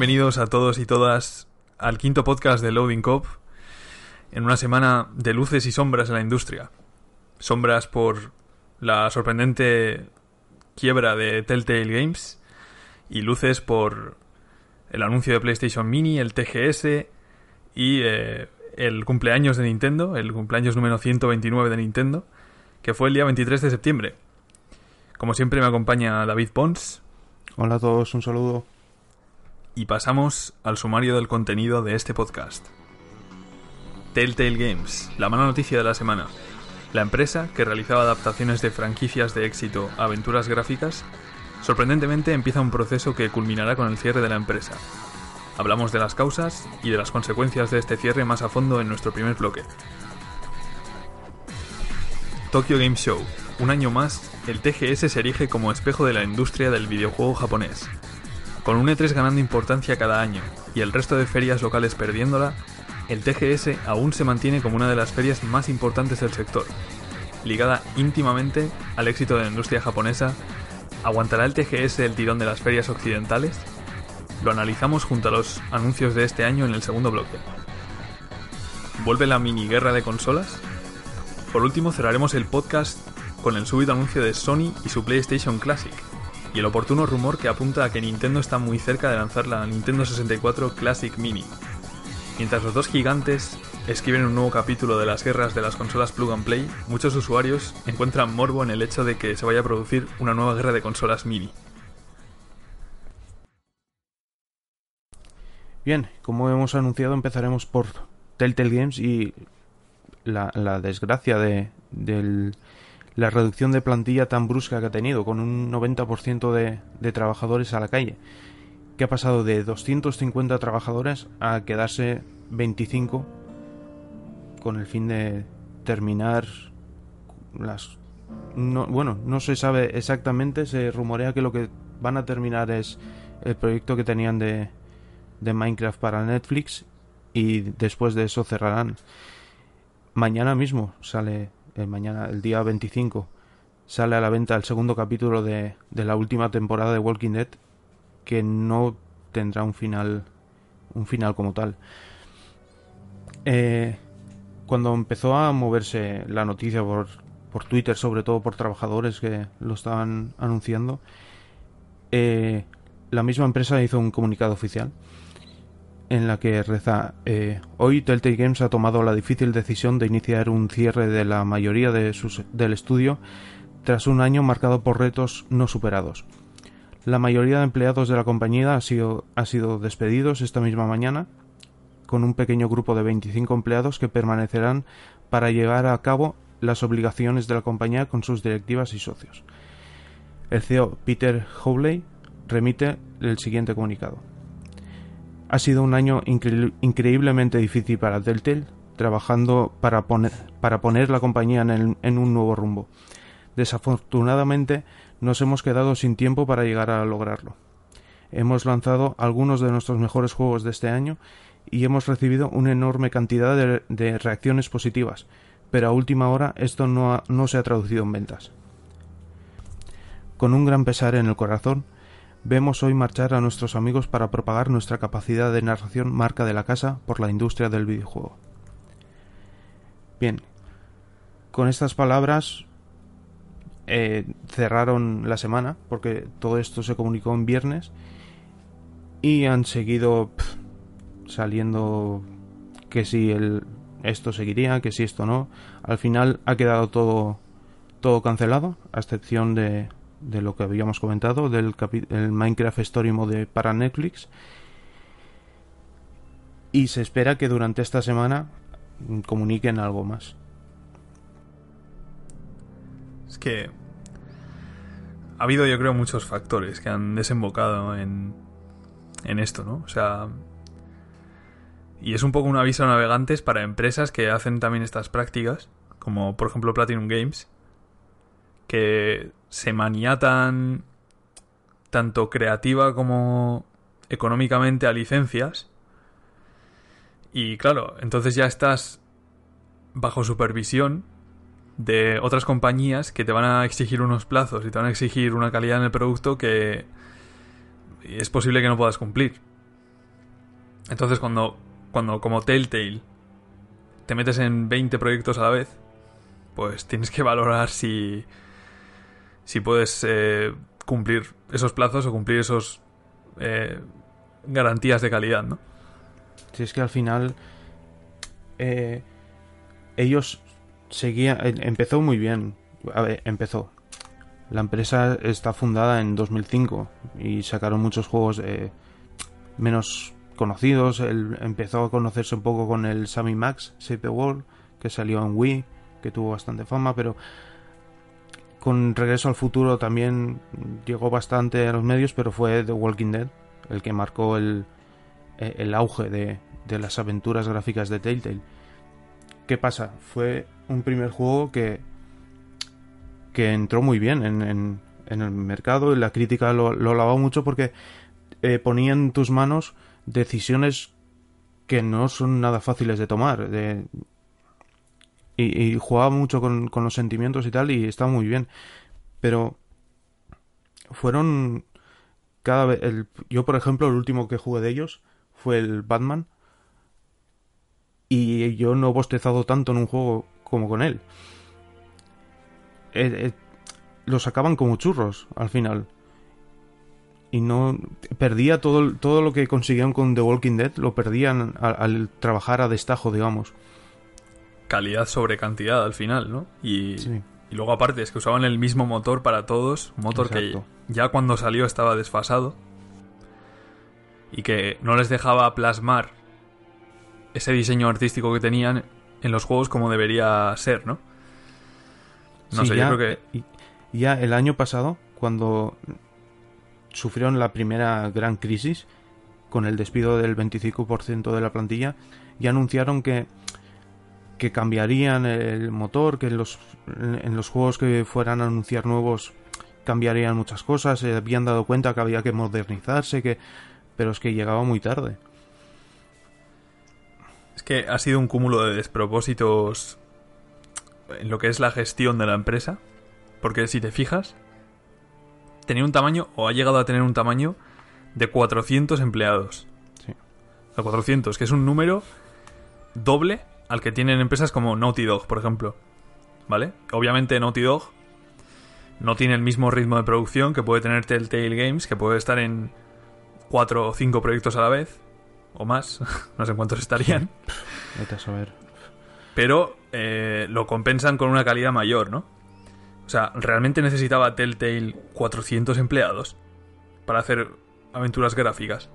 Bienvenidos a todos y todas al quinto podcast de Loading Cop en una semana de luces y sombras en la industria. Sombras por la sorprendente quiebra de Telltale Games y luces por el anuncio de PlayStation Mini, el TGS y eh, el cumpleaños de Nintendo, el cumpleaños número 129 de Nintendo, que fue el día 23 de septiembre. Como siempre me acompaña David Pons. Hola a todos, un saludo y pasamos al sumario del contenido de este podcast. Telltale Games, la mala noticia de la semana. La empresa, que realizaba adaptaciones de franquicias de éxito a aventuras gráficas, sorprendentemente empieza un proceso que culminará con el cierre de la empresa. Hablamos de las causas y de las consecuencias de este cierre más a fondo en nuestro primer bloque. Tokyo Game Show. Un año más, el TGS se erige como espejo de la industria del videojuego japonés, con un E3 ganando importancia cada año y el resto de ferias locales perdiéndola, el TGS aún se mantiene como una de las ferias más importantes del sector. Ligada íntimamente al éxito de la industria japonesa, ¿aguantará el TGS el tirón de las ferias occidentales? Lo analizamos junto a los anuncios de este año en el segundo bloque. ¿Vuelve la mini guerra de consolas? Por último cerraremos el podcast con el súbito anuncio de Sony y su PlayStation Classic, y el oportuno rumor que apunta a que Nintendo está muy cerca de lanzar la Nintendo 64 Classic Mini. Mientras los dos gigantes escriben un nuevo capítulo de las guerras de las consolas plug and play, muchos usuarios encuentran morbo en el hecho de que se vaya a producir una nueva guerra de consolas mini. Bien, como hemos anunciado, empezaremos por Telltale Games y la, desgracia de, del, la reducción de plantilla tan brusca que ha tenido, con un 90% de, trabajadores a la calle, que ha pasado de 250 trabajadores a quedarse 25 con el fin de terminar las... No, bueno, no se sabe exactamente, se rumorea que lo que van a terminar es el proyecto que tenían de, de Minecraft para Netflix y después de eso cerrarán. Mañana mismo sale mañana, el día 25, sale a la venta el segundo capítulo de, de la última temporada de Walking Dead, que no tendrá un final, un final como tal. Eh, cuando empezó a moverse la noticia por, por Twitter, sobre todo por trabajadores que lo estaban anunciando, eh, la misma empresa hizo un comunicado oficial en la que reza eh, Hoy Telltale Games ha tomado la difícil decisión de iniciar un cierre de la mayoría de sus, del estudio tras un año marcado por retos no superados. La mayoría de empleados de la compañía ha sido, ha sido despedidos esta misma mañana, con un pequeño grupo de 25 empleados que permanecerán para llevar a cabo las obligaciones de la compañía con sus directivas y socios. El CEO Peter Howley remite el siguiente comunicado. Ha sido un año increíblemente difícil para Telltale, trabajando para poner, la compañía en, un nuevo rumbo. Desafortunadamente, nos hemos quedado sin tiempo para llegar a lograrlo. Hemos lanzado algunos de nuestros mejores juegos de este año y hemos recibido una enorme cantidad de, reacciones positivas, pero a última hora esto no se ha traducido en ventas. Con un gran pesar en el corazón, Vemos hoy marchar a nuestros amigos para propagar nuestra capacidad de narración marca de la casa por la industria del videojuego. Bien, con estas palabras eh, cerraron la semana porque todo esto se comunicó en viernes y han seguido saliendo que si el, esto seguiría, que si esto no. Al final ha quedado todo, todo cancelado, a excepción de, de lo que habíamos comentado, del el Minecraft Story Mode para Netflix. Y se espera que durante esta semana comuniquen algo más. Es que ha habido, yo creo, muchos factores que han desembocado en, en esto, ¿no? O sea, y es un poco un aviso a navegantes para empresas que hacen también estas prácticas, como por ejemplo Platinum Games, que se maniatan tanto creativa como económicamente a licencias. Y claro, entonces ya estás bajo supervisión de otras compañías que te van a exigir unos plazos y te van a exigir una calidad en el producto que es posible que no puedas cumplir. Entonces cuando cuando como Telltale te metes en 20 proyectos a la vez, pues tienes que valorar si, si puedes eh, cumplir esos plazos o cumplir esos eh, garantías de calidad, ¿no? Si es que al final eh, ellos seguían, empezó muy bien, a ver, empezó. La empresa está fundada en 2005 y sacaron muchos juegos menos conocidos. Empezó a conocerse un poco con el Sammy Max the World, que salió en Wii, que tuvo bastante fama, pero con Regreso al Futuro también llegó bastante a los medios, pero fue The Walking Dead el que marcó el, el auge de, de las aventuras gráficas de Telltale. ¿Qué pasa? Fue un primer juego que, que entró muy bien en, en, el mercado y la crítica lo, lo lavó mucho porque eh, ponía en tus manos decisiones que no son nada fáciles de tomar. De, y, jugaba mucho con, los sentimientos y tal, y estaba muy bien. Pero fueron cada vez. El, yo, por ejemplo, el último que jugué de ellos fue el Batman. Y yo no he bostezado tanto en un juego como con él. Eh, eh, lo sacaban como churros al final y no perdía todo, todo lo que consiguieron con The Walking Dead, lo perdían al, trabajar a destajo, digamos. Calidad sobre cantidad al final, ¿no? Y, y, luego aparte es que usaban el mismo motor para todos, un motor que ya cuando salió estaba desfasado y que no les dejaba plasmar ese diseño artístico que tenían en los juegos como debería ser, ¿no? No sé, yo creo que... Ya el año pasado, cuando sufrieron la primera gran crisis con el despido del 25% de la plantilla y anunciaron que que cambiarían el motor, que en los, en los juegos que fueran a anunciar nuevos cambiarían muchas cosas, se habían dado cuenta que había que modernizarse, que pero es que llegaba muy tarde. Es que ha sido un cúmulo de despropósitos en lo que es la gestión de la empresa, porque si te fijas, tenía un tamaño, o ha llegado a tener un tamaño, de 400 empleados. Sí. O 400, que es un número doble al que tienen empresas como Naughty Dog, por ejemplo. ¿Vale? Obviamente Naughty Dog no tiene el mismo ritmo de producción que puede tener Telltale Games, que puede estar en 4 o 5 proyectos a la vez, o más, no sé cuántos estarían. Vete a saber. Pero eh, lo compensan con una calidad mayor, ¿no? O sea, ¿realmente necesitaba Telltale 400 empleados para hacer aventuras gráficas?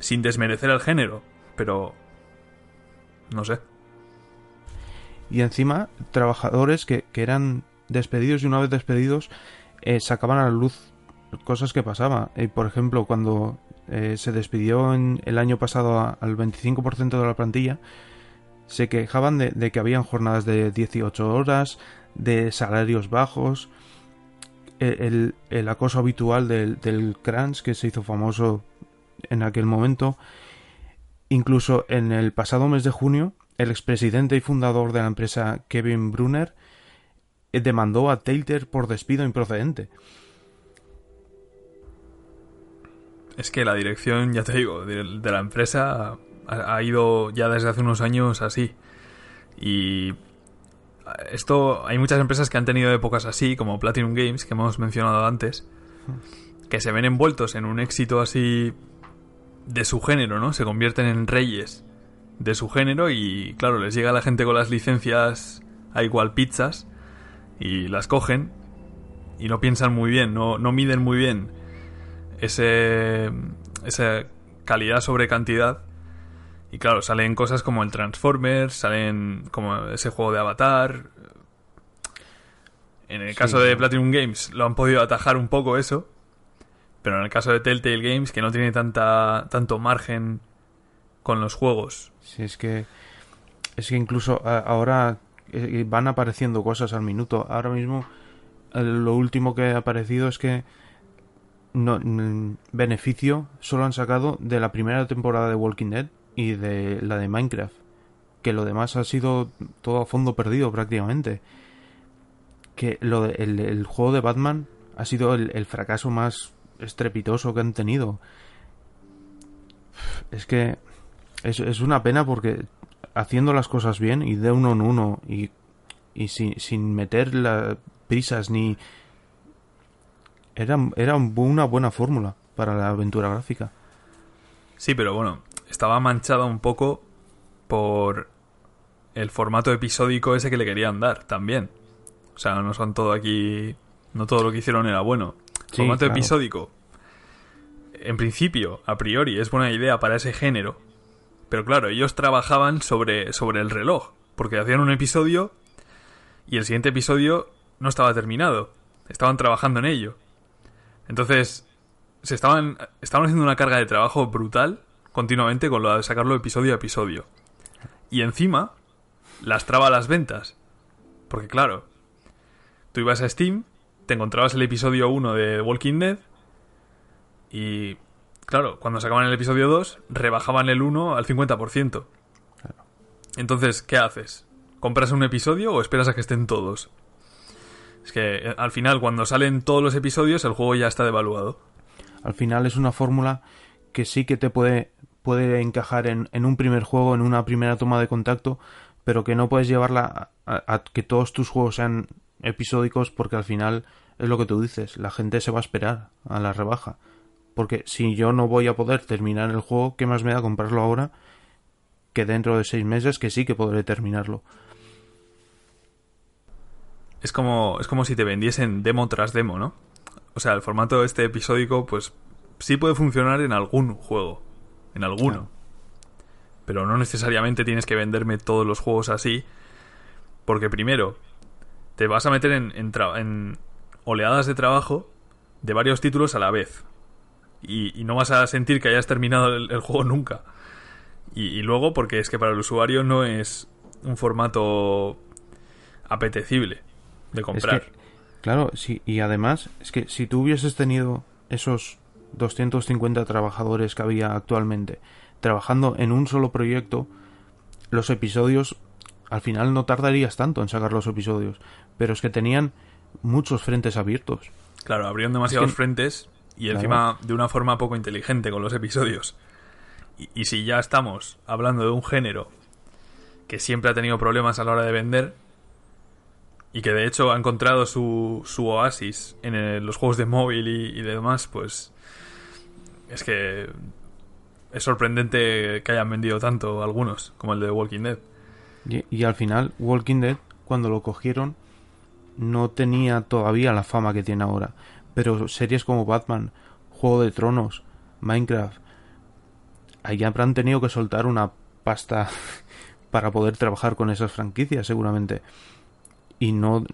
Sin desmerecer el género, pero... No sé. Y encima, trabajadores que, eran despedidos y una vez despedidos eh, sacaban a la luz cosas que pasaban. Eh, por ejemplo, cuando eh, se despidió en el año pasado al 25% de la plantilla, se quejaban de, que habían jornadas de 18 horas, de salarios bajos, el, acoso habitual del, del que se hizo famoso en aquel momento. Incluso en el pasado mes de junio, el expresidente y fundador de la empresa Kevin Brunner eh, demandó a Taylor por despido improcedente. Es que la dirección, ya te digo, de, la empresa ha, ha, ido ya desde hace unos años así. Y esto hay muchas empresas que han tenido épocas así, como Platinum Games, que hemos mencionado antes, que se ven envueltos en un éxito así de su género, ¿no? Se convierten en reyes de su género y, claro, les llega la gente con las licencias a igual pizzas y las cogen y no piensan muy bien, no, no miden muy bien ese, esa calidad sobre cantidad y claro, salen cosas como el Transformers, salen como ese juego de Avatar. En el caso de Platinum Games lo han podido atajar un poco eso. Pero en el caso de Telltale Games, que no tiene tanta, tanto margen con los juegos. Sí, es que. Es que incluso ahora eh, van apareciendo cosas al minuto. Ahora mismo, lo último que ha aparecido es que. No, beneficio solo han sacado de la primera temporada de Walking Dead y de la de Minecraft. Que lo demás ha sido todo a fondo perdido prácticamente. Que lo el, juego de Batman ha sido el, fracaso más estrepitoso que han tenido. Es que es, es, una pena porque haciendo las cosas bien y de uno en uno y, y sin, sin meter las prisas ni... Era, era una buena fórmula para la aventura gráfica. Sí, pero bueno, estaba manchada un poco por el formato episódico ese que le querían dar también. O sea, no son todo aquí. No todo lo que hicieron era bueno. formato episódico. En principio, a priori, es buena idea para ese género. Pero claro, ellos trabajaban sobre, sobre el reloj. Porque hacían un episodio y el siguiente episodio no estaba terminado. Estaban trabajando en ello. Entonces, se estaban, estaban haciendo una carga de trabajo brutal continuamente con lo de sacarlo episodio a episodio. Y encima, las traba las ventas. Porque claro, tú ibas a Steam, te encontrabas el episodio 1 de Walking Dead y claro, cuando sacaban el episodio 2, rebajaban el 1 al 50%. Entonces, ¿qué haces? ¿Compras un episodio o esperas a que estén todos? Es que eh, al final, cuando salen todos los episodios, el juego ya está devaluado. Al final es una fórmula que sí que te puede puede encajar en, en, un primer juego, en una primera toma de contacto, pero que no puedes llevarla a, que todos tus juegos sean episódicos porque al final es lo que tú dices, la gente se va a esperar a la rebaja. Porque si yo no voy a poder terminar el juego, ¿qué más me da comprarlo ahora que dentro de seis meses que sí que podré terminarlo? Es como, es como si te vendiesen demo tras demo, ¿no? O sea, el formato este episódico, pues sí puede funcionar en algún juego en alguno. Pero no necesariamente tienes que venderme todos los juegos así, porque primero, te vas a meter en, en, oleadas de trabajo de varios títulos a la vez. Y, no vas a sentir que hayas terminado el, juego nunca. Y, luego, porque es que para el usuario no es un formato apetecible de comprar. claro, sí, y además, es que si tú hubieses tenido esos 250 trabajadores que había actualmente trabajando en un solo proyecto, los episodios al final no tardarías tanto en sacar los episodios, pero es que tenían muchos frentes abiertos. Claro, abrieron demasiados frentes y encima de una forma poco inteligente con los episodios. Y, y, si ya estamos hablando de un género que siempre ha tenido problemas a la hora de vender y que de hecho ha encontrado su, su oasis en los juegos de móvil y, y demás, pues es que es sorprendente que hayan vendido tanto algunos, como el de Walking Dead. Y, al final, Walking Dead, cuando lo cogieron, no tenía todavía la fama que tiene ahora. Pero series como Batman, Juego de Tronos, Minecraft, ahí habrán tenido que soltar una pasta para poder trabajar con esas franquicias, seguramente. Y no.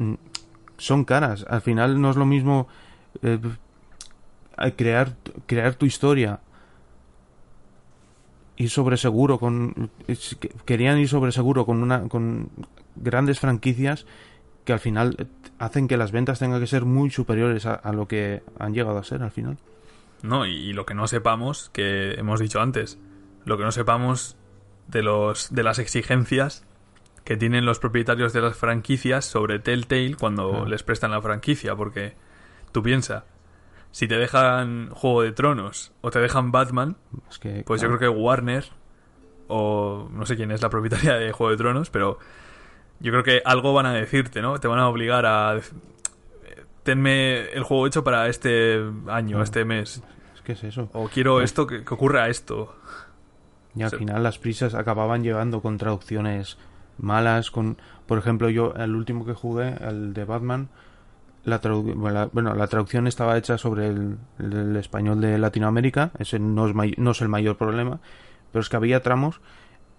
Son caras. Al final no es lo mismo eh, crear, crear tu historia. Ir sobre seguro con. Querían ir sobre seguro con una. con grandes franquicias que al final hacen que las ventas tengan que ser muy superiores a, lo que han llegado a ser al final. No, y, lo que no sepamos, que hemos dicho antes, lo que no sepamos de los de las exigencias que tienen los propietarios de las franquicias sobre Telltale cuando les prestan la franquicia, porque tú piensas, si te dejan Juego de Tronos o te dejan Batman, pues yo creo que Warner, o no sé quién es la propietaria de Juego de Tronos, pero yo creo que algo van a decirte, ¿no? Te van a obligar a... Tenme el juego hecho para este año, Ah. este mes. Es que es eso. O quiero esto, que, que ocurra esto. Y al final las prisas acababan llevando con traducciones malas, con por ejemplo yo el último que jugué, el de Batman, la tradu- bueno, la, bueno, la traducción estaba hecha sobre el, el español de Latinoamérica, ese no es, no es el mayor problema, pero es que había tramos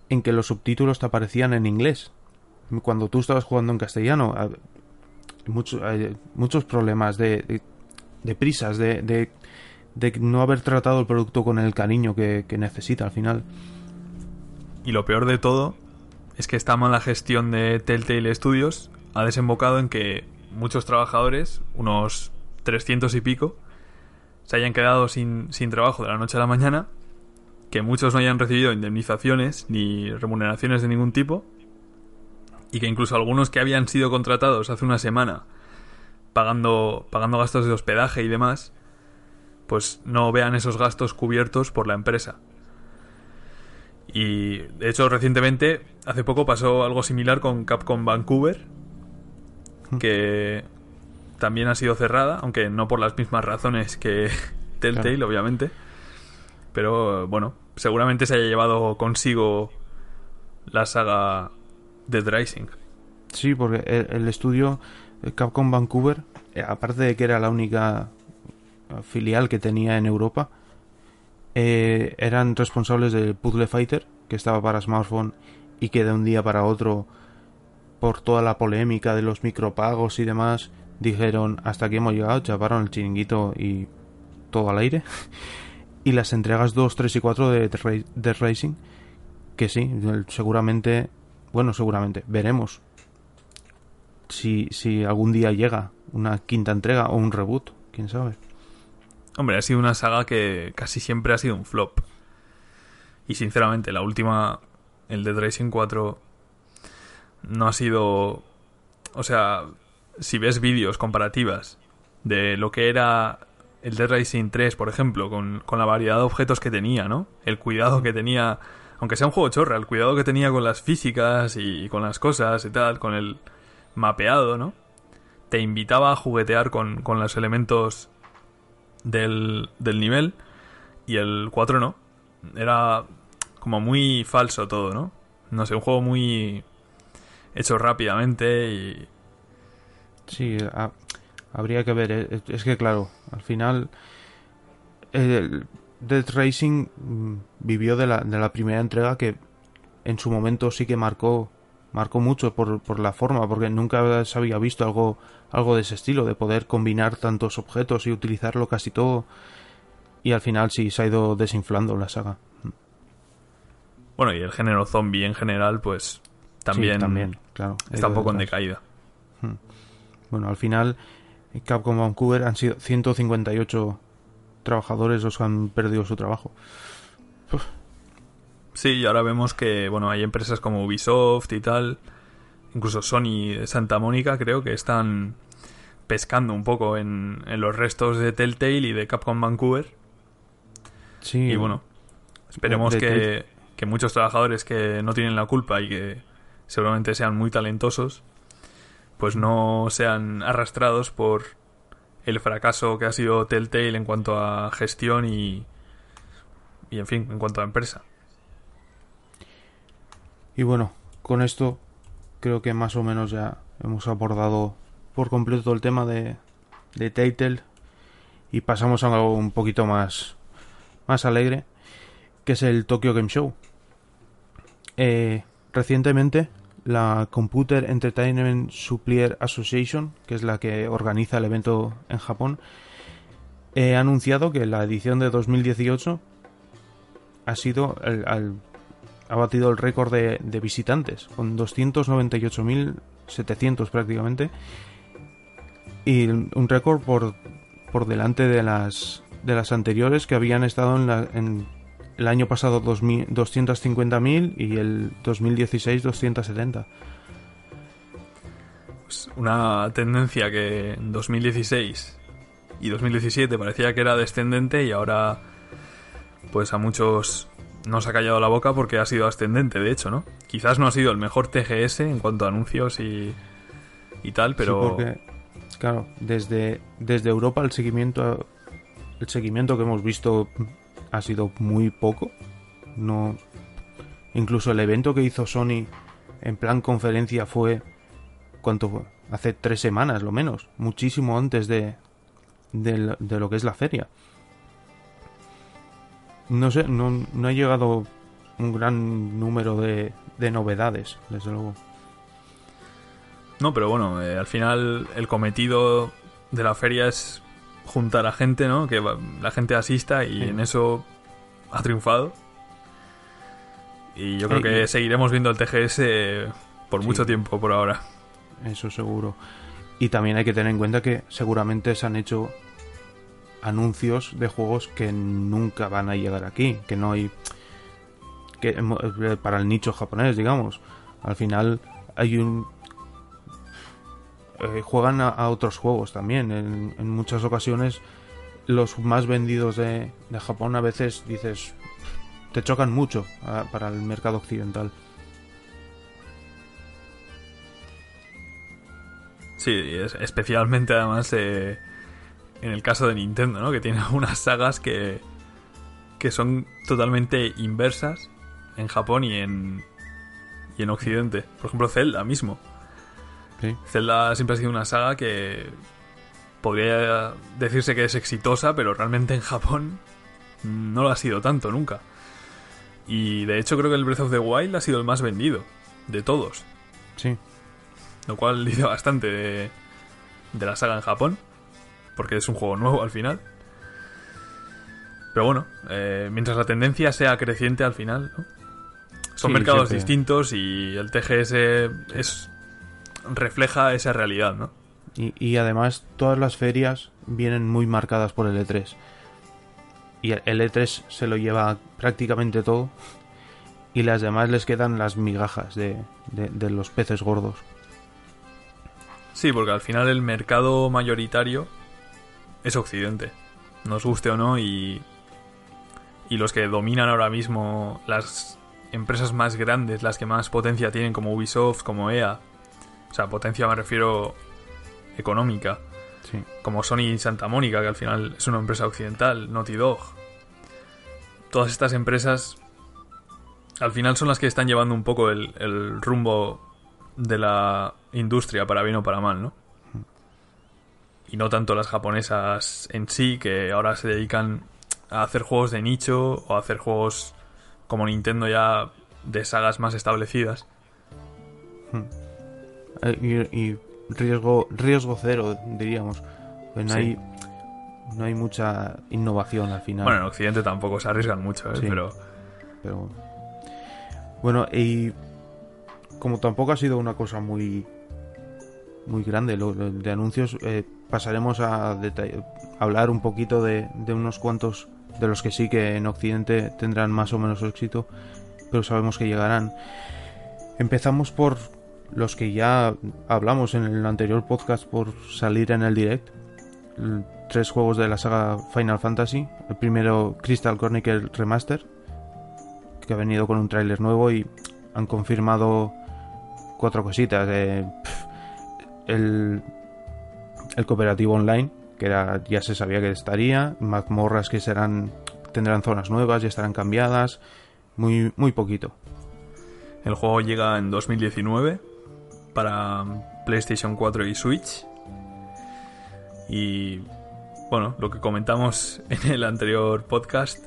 en que los subtítulos te aparecían en inglés. Cuando tú estabas jugando en castellano, mucho- hay muchos problemas de, de, de prisas, de, de, no haber tratado el producto con el cariño que, que necesita al final. Y lo peor de todo es que esta mala gestión de Telltale Studios ha desembocado en que muchos trabajadores, unos 300 y pico, se hayan quedado sin, sin trabajo de la noche a la mañana, que muchos no hayan recibido indemnizaciones ni remuneraciones de ningún tipo, y que incluso algunos que habían sido contratados hace una semana pagando, pagando gastos de hospedaje y demás, pues no vean esos gastos cubiertos por la empresa. Y de hecho, recientemente, hace poco pasó algo similar con Capcom Vancouver, que también ha sido cerrada, aunque no por las mismas razones que Telltale, Claro. obviamente. Pero bueno, seguramente se haya llevado consigo la saga Dead Rising. Sí, porque el, estudio eh, Capcom Vancouver, eh, aparte de que era la única eh, filial que tenía en Europa, eran responsables del Puzzle Fighter, que estaba para smartphone y que de un día para otro, por toda la polémica de los micropagos y demás, dijeron hasta aquí hemos llegado, chaparon el chiringuito y todo al aire. y las entregas 2, 3 y 4 de Dead Racing, que sí, seguramente, bueno, seguramente, veremos si, si algún día llega una quinta entrega o un reboot, quién sabe. Hombre, ha sido una saga que casi siempre ha sido un flop. Y sinceramente, la última, el Dead Racing 4, no ha sido... O sea, si ves vídeos comparativas de lo que era el Dead Racing 3, por ejemplo, con, con la variedad de objetos que tenía, ¿no? El cuidado que tenía, aunque sea un juego chorra, el cuidado que tenía con las físicas y con las cosas y tal, con el mapeado, ¿no? Te invitaba a juguetear con, con los elementos del, del nivel y el 4 no. Era como muy falso todo, ¿no? No sé, un juego muy hecho rápidamente y... Sí, ha- habría que ver. eh, Es que claro, al final el Dead Racing mm, vivió de la, de la primera entrega que en su momento sí que marcó marcó mucho por, por la forma, porque nunca se había visto algo algo de ese estilo, de poder combinar tantos objetos y utilizarlo casi todo. Y al final sí se ha ido desinflando la saga. Bueno, y el género zombie en general, pues también, Sí, también, claro. está un poco en decaída. Bueno, al final, Capcom Vancouver han sido 158 trabajadores los que han perdido su trabajo. Sí, y ahora vemos que, bueno, hay empresas como Ubisoft y tal, incluso Sony de Santa Mónica, creo que están pescando un poco en, en los restos de Telltale y de Capcom Vancouver. Sí, Y bueno, esperemos que, que muchos trabajadores que no tienen la culpa y que seguramente sean muy talentosos, pues no sean arrastrados por el fracaso que ha sido Telltale en cuanto a gestión y, y en fin, en cuanto a empresa. Y bueno, con esto creo que más o menos ya hemos abordado por completo el tema de, de Telltale y pasamos a algo un poquito más, más alegre, que es el Tokyo Game Show. Eh, recientemente, la Computer Entertainment Supplier Association, que es la que organiza el evento en Japón, ha anunciado que la edición de 2018 ha sido el- al- ha batido el récord de, de visitantes, con 298.700 prácticamente, y un récord por, por delante de las, de las anteriores que habían estado en, la- en el año pasado 2000 250.000 y el 2016 270. Pues una tendencia que en 2016 y 2017 parecía que era descendente y ahora pues a muchos no se ha callado la boca porque ha sido ascendente, de hecho, ¿no? Quizás no ha sido el mejor TGS en cuanto a anuncios y, y tal, pero... Sí, porque, claro, desde, desde Europa el seguimiento, el seguimiento que hemos visto ha sido muy poco. No, incluso el evento que hizo Sony en plan conferencia fue, ¿cuánto fue? Hace tres semanas, lo menos, muchísimo antes de, de, de lo que es la feria. No sé, no, no ha llegado un gran número de, de novedades, desde luego. No, pero bueno, eh, al final el cometido de la feria es juntar a gente, ¿no? Que va- la gente asista y Sí. en eso ha triunfado. Y yo creo Eh, que seguiremos viendo el TGS por Sí. mucho tiempo por ahora. Eso seguro. Y también hay que tener en cuenta que seguramente se han hecho anuncios de juegos que nunca van a llegar aquí, que no hay que eh, para el nicho japonés, digamos. Al final hay un eh, juegan a, otros juegos también. En, muchas ocasiones los más vendidos de, de Japón a veces dices te chocan mucho ah, para el mercado occidental. Sí, es- especialmente además eh, en el caso de Nintendo, ¿no? Que tiene unas sagas que, que son totalmente inversas en Japón y en, y en Occidente. Por ejemplo, Zelda mismo. Sí. Zelda siempre ha sido una saga que podría decirse que es exitosa, pero realmente en Japón no lo ha sido tanto nunca. Y de hecho creo que el Breath of the Wild ha sido el más vendido de todos. Sí. Lo cual dice bastante de, de la saga en Japón. Porque es un juego nuevo al final. Pero bueno, eh, mientras la tendencia sea creciente al final, ¿no? Son Sí, mercados siempre. distintos y el TGS es refleja esa realidad, ¿no? Y, y además todas las ferias vienen muy marcadas por el E3. Y el E3 se lo lleva prácticamente todo. Y las demás les quedan las migajas de, de- de los peces gordos. Sí, porque al final el mercado mayoritario es Occidente. Nos guste o no, y, y los que dominan ahora mismo las empresas más grandes, las que más potencia tienen, como Ubisoft, como EA. O sea, potencia me refiero económica. Sí. Como Sony y Santa Mónica, que al final es una empresa occidental, Naughty Dog. Todas estas empresas al final son las que están llevando un poco el, el rumbo de la industria, para bien o para mal, ¿no? Y no tanto las japonesas en sí, que ahora se dedican a hacer juegos de nicho o a hacer juegos como Nintendo ya de sagas más establecidas. Eh, Y, y riesgo, riesgo cero, diríamos. Pues no, Sí. hay, no hay mucha innovación al final. Bueno, en Occidente tampoco se arriesgan mucho, ¿eh? Sí. pero pero bueno y como tampoco ha sido una cosa muy muy grande lo, lo de anuncios eh, pasaremos a hablar un poquito de, de unos cuantos de los que sí que en occidente tendrán más o menos éxito pero sabemos que llegarán empezamos por los que ya hablamos en el anterior podcast por salir en el direct tres juegos de la saga Final Fantasy el primero Crystal Chronicle Remaster que ha venido con un tráiler nuevo y han confirmado cuatro cositas. eh, el, el cooperativo online, que ya se sabía que estaría, mazmorras que serán tendrán zonas nuevas y estarán cambiadas, muy muy poquito. el juego llega en 2019 para PlayStation 4 y Switch. Y bueno, lo que comentamos en el anterior podcast,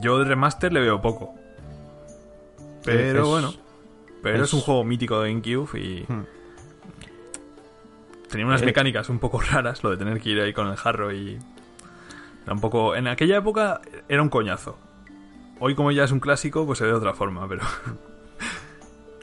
yo de remaster le veo poco. Pero Es- bueno, pero es, es- un juego mítico de GameCube y Hmm. tenía unas Eh. mecánicas un poco raras, lo de tener que ir ahí con el jarro y era un poco en aquella época era un coñazo. Hoy como ya es un clásico, pues se ve de otra forma, pero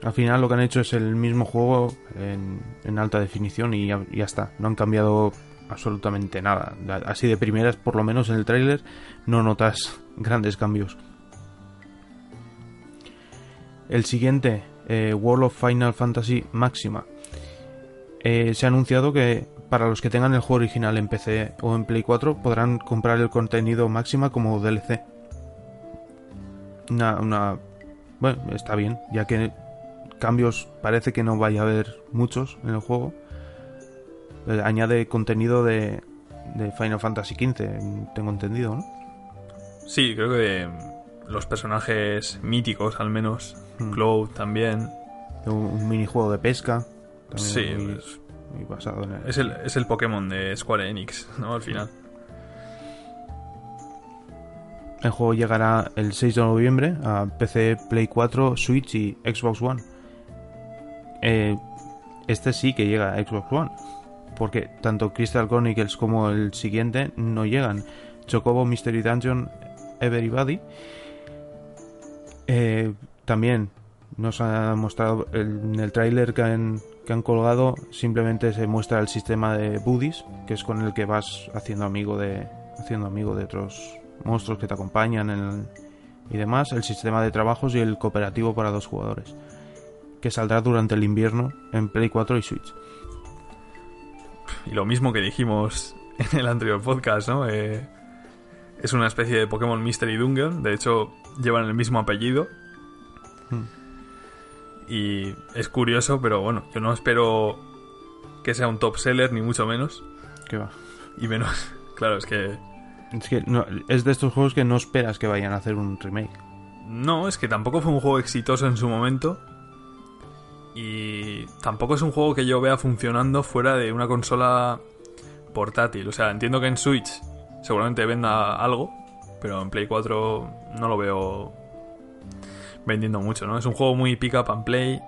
Al final lo que han hecho es el mismo juego en, alta definición y ya, ya está. No han cambiado absolutamente nada. Así de primeras, por lo menos en el tráiler, no notas grandes cambios. El siguiente, eh, World of Final Fantasy Máxima. Eh, se ha anunciado que para los que tengan el juego original en PC o en Play 4 podrán comprar el contenido Máxima como DLC. una, una... Bueno, está bien, ya que cambios parece que no vaya a haber muchos en el juego. Eh, añade contenido de, de Final Fantasy XV, tengo entendido, ¿no? Sí, creo que los personajes míticos, al menos. Hmm. Cloud también. Un, un minijuego de pesca. Sí, muy- pues, muy basado en el- es el, es el Pokémon de Square Enix, ¿no? Al final. El juego llegará el 6 de noviembre a PC, Play 4, Switch y Xbox One. Eh, este sí que llega a Xbox One. Porque tanto Crystal Chronicles como el siguiente no llegan. Chocobo Mystery Dungeon Everybody. Eh, también nos ha mostrado el- en el tráiler que han, colgado. Simplemente se muestra el sistema de buddies, que es con el que vas haciendo amigo de haciendo amigo de otros monstruos que te acompañan y demás. El sistema de trabajos y el cooperativo para dos jugadores, que saldrá durante el invierno en Play 4 y Switch. Y lo mismo que dijimos en el anterior podcast, ¿no? Eh, es una especie de Pokémon Mystery Dungeon. De hecho, llevan el mismo apellido. Hmm. Y es curioso, pero bueno, yo no espero que sea un top seller, ni mucho menos. Que va. Y menos, claro, es que Es que no- es de estos juegos que no esperas que vayan a hacer un remake. No, es que tampoco fue un juego exitoso en su momento. Y tampoco es un juego que yo vea funcionando fuera de una consola portátil. O sea, entiendo que en Switch seguramente venda algo, pero en Play 4 no lo veo vendiendo mucho, ¿no? Es un juego muy pick up and play.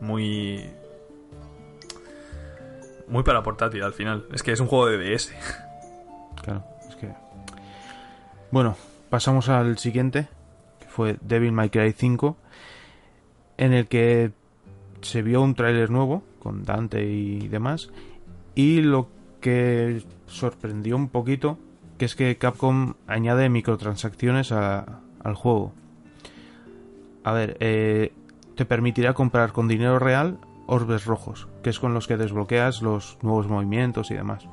Muy. Muy para portátil al final. Es que es un juego de DS. Claro, es que. Bueno, pasamos al siguiente, que fue Devil May Cry 5, en el que se vio un tráiler nuevo con Dante y demás, y lo que sorprendió un poquito, que es que Capcom añade microtransacciones a- al juego. A ver, eh, te permitirá comprar con dinero real orbes rojos, que es con los que desbloqueas los nuevos movimientos y demás.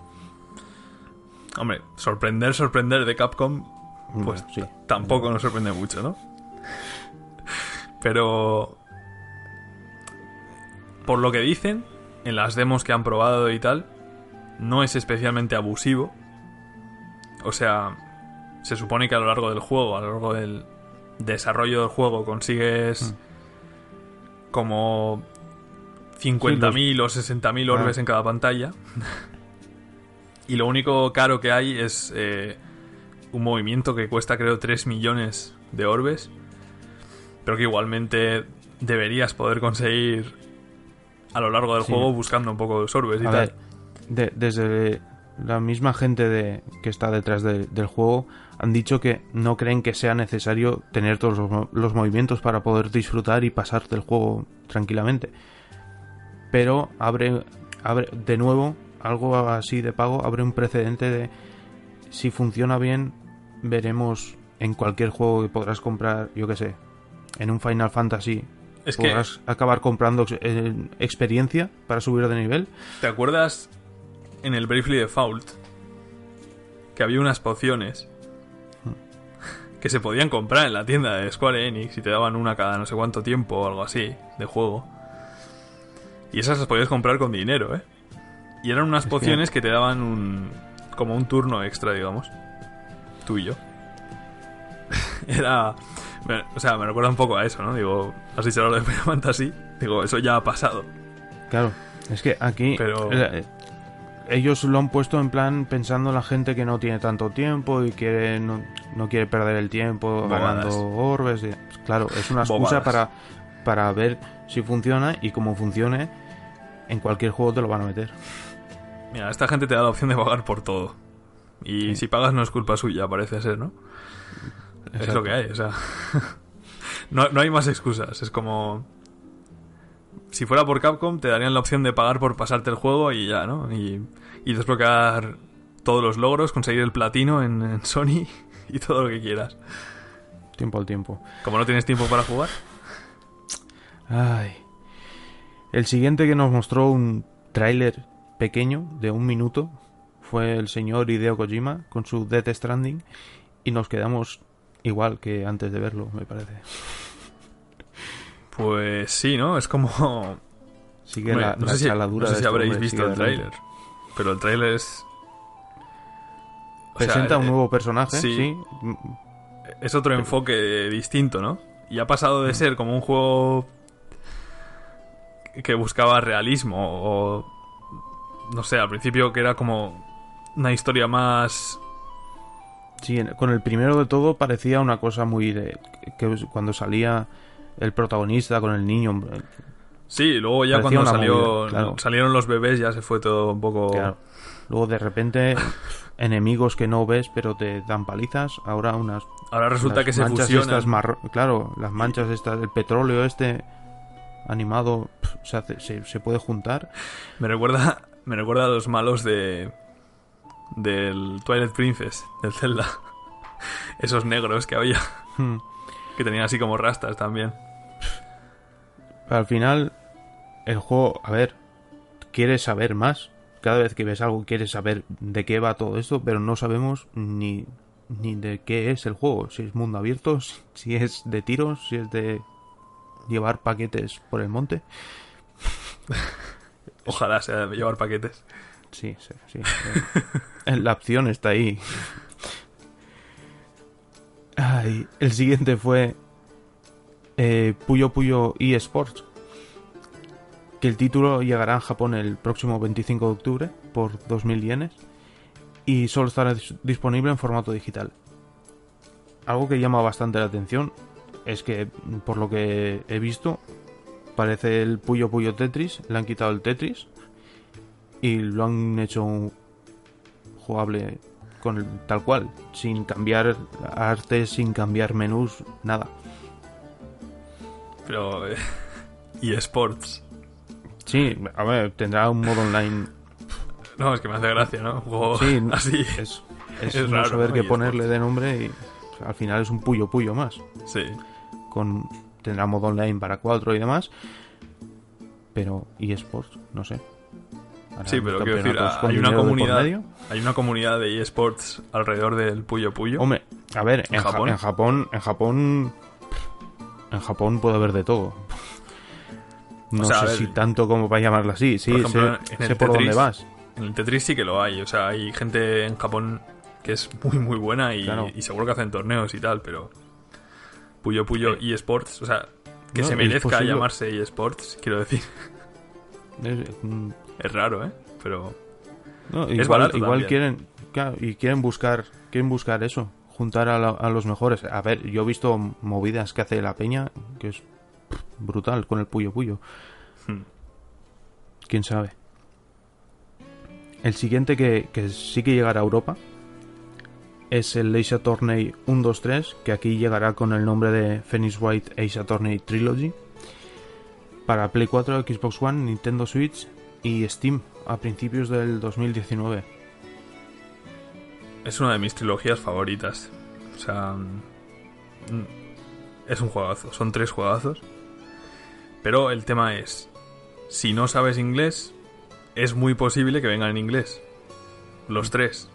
Hombre, sorprender, sorprender de Capcom Pues Bueno, sí. tampoco nos sorprende mucho, ¿no? Pero por lo que dicen en las demos que han probado y tal, no es especialmente abusivo. O sea, se supone que a lo largo del juego, a lo largo del desarrollo del juego, consigues como 50.000 o 60.000 orbes Ah. en cada pantalla. y lo único caro que hay es eh, un movimiento que cuesta creo 3 millones de orbes. Pero que igualmente deberías poder conseguir a lo largo del Sí. juego buscando un poco de orbes y A tal. ver, de- desde la misma gente de, que está detrás de- del juego han dicho que no creen que sea necesario tener todos los movimientos para poder disfrutar y pasar del juego tranquilamente. Pero abre, abre de nuevo algo así de pago, abre un precedente de si funciona bien, veremos en cualquier juego que podrás comprar, yo que sé, en un Final Fantasy. Es que- acabar comprando eh, experiencia para subir de nivel. ¿Te acuerdas en el Bravely Default que había unas pociones que se podían comprar en la tienda de Square Enix y te daban una cada no sé cuánto tiempo o algo así de juego? Y esas las podías comprar con dinero, ¿eh? Y eran unas Es que- pociones que... te daban un como un turno extra, digamos. Tú y yo. Era me- o sea, me recuerda un poco a eso, ¿no? Digo, has dicho lo de Final Fantasy, digo, eso ya ha pasado. Claro, es que aquí Pero- eh, ellos lo han puesto en plan pensando en la gente que no tiene tanto tiempo y que no, no quiere perder el tiempo Bobadas. ganando orbes. y- pues claro, es una excusa Bobadas. para, para ver si funciona y como funcione, en cualquier juego te lo van a meter. Mira, esta gente te da la opción de pagar por todo. Y Sí. si pagas no es culpa suya, parece ser, ¿no? Es lo que hay, o sea. no, no hay más excusas. Es como. Si fuera por Capcom, te darían la opción de pagar por pasarte el juego y ya, ¿no? Y, y desbloquear todos los logros, conseguir el platino en, en Sony y todo lo que quieras. Tiempo al tiempo. Como no tienes tiempo para jugar, Ay. El siguiente que nos mostró un tráiler pequeño de un minuto fue el señor Hideo Kojima con su Death Stranding y nos quedamos igual que antes de verlo, me parece. Pues sí, ¿no? Es como... Sigue Hombre, la, no la sé si, no sé si este habréis hombre, visto el tráiler. Pero el tráiler es... o sea, Presenta un eh, nuevo personaje, sí. sí. Mm, Es otro enfoque distinto, ¿no? Y ha pasado Mm. de ser como un juego que buscaba realismo o... No sé, al principio que era como una historia más... Sí, con el primero de todo parecía una cosa muy de... que cuando salía el protagonista con el niño... Sí, luego ya cuando salió, movida, claro. salieron los bebés ya se fue todo un poco... claro. Luego de repente enemigos que no ves pero te dan palizas. Ahora unas... Ahora resulta que se manchas fusionan. estas marro- Claro, las manchas estas, el petróleo este animado se, hace- se, se puede juntar. Me recuerda, me recuerda a los malos de del Twilight Princess, del Zelda. Esos negros que había, Hmm. que tenían así como rastas también. Pero al final, el juego, a ver, quieres saber más. Cada vez que ves algo quieres saber de qué va todo esto, pero no sabemos ni, ni de qué es el juego. Si es mundo abierto, si es de tiros, si es de llevar paquetes por el monte. Ojalá sea de llevar paquetes. Sí, sí, sí. Eh, La opción está ahí. Ay, el siguiente fue eh, Puyo Puyo eSports. Que el título llegará a Japón el próximo 25 de octubre por 2.000 yenes. Y solo estará dis- disponible en formato digital. Algo que llama bastante la atención es que, por lo que he visto, parece el Puyo Puyo Tetris. Le han quitado el Tetris y lo han hecho un jugable con el, tal cual, sin cambiar arte, sin cambiar menús, nada. Pero... eh, y eSports. Sí, a ver, tendrá un modo online. No, es que me hace gracia, ¿no? Un juego Sí, así. es, es, Es no raro, saber ¿no? qué ponerle de nombre y al final es un puyo puyo más. Sí. Con tendrá modo online para 4 y demás. Pero eSports, no sé. Harán Sí, pero quiero decir, con hay una de comunidad, medio. hay una comunidad de eSports alrededor del Puyo Puyo. Hombre, a ver, ¿En en, Ja- Japón? en Japón, en Japón, en Japón puede haber de todo. No sea, a sé ver, si tanto como para llamarlo así. Sí, por ejemplo, sé, sé por dónde vas. En el Tetris sí que lo hay, o sea, hay gente en Japón que es muy muy buena y, Claro. y seguro que hacen torneos y tal, pero Puyo Puyo eSports, o sea, que No, se merezca llamarse eSports, quiero decir, Es- mm, es raro, ¿eh? Pero no, Es igual barato igual quieren, claro, y quieren buscar, quieren buscar eso, juntar a, la- a los mejores. A ver, yo he visto movidas que hace la peña que es brutal con el puyo puyo. Hmm. quién sabe. El siguiente que, que sí que llegará a Europa es el Asia Tourney 1-2-3, que aquí llegará con el nombre de Phoenix White Asia Tourney Trilogy. Para Play 4, Xbox One, Nintendo Switch y Steam a principios del 2019. es una de mis trilogías favoritas. O sea, mm, es un juegazo, son tres juegazos. Pero el tema es, si no sabes inglés, es muy posible que vengan en inglés. Los tres.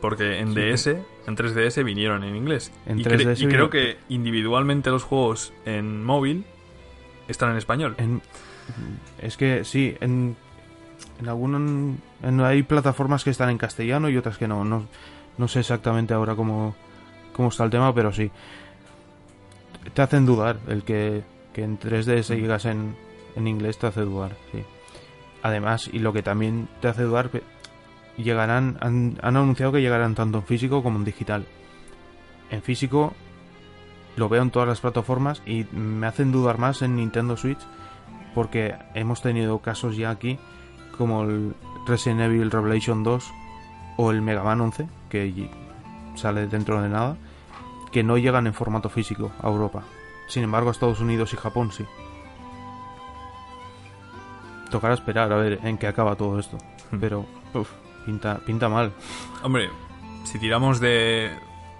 Porque en Sí. DS, en 3DS vinieron en inglés. En y, cre- 3DS y creo que individualmente los juegos en móvil están en español. En- es que sí, en, en algún en- hay plataformas que están en castellano y otras que no. No, no sé exactamente ahora cómo, cómo está el tema, pero sí. Te hacen dudar. El que, que en 3DS llegas en, en inglés te hace dudar, sí. Además, y lo que también te hace dudar, llegarán, han, han anunciado que llegarán tanto en físico como en digital. En físico lo veo en todas las plataformas y me hacen dudar más en Nintendo Switch porque hemos tenido casos ya aquí como el Resident Evil Revelation 2 o el Mega Man 11 que sale dentro de nada que no llegan en formato físico a Europa. Sin embargo, a Estados Unidos y Japón sí. Tocará esperar a ver en qué acaba todo esto. Hmm. Pero uf, pinta, pinta mal. Hombre, si tiramos de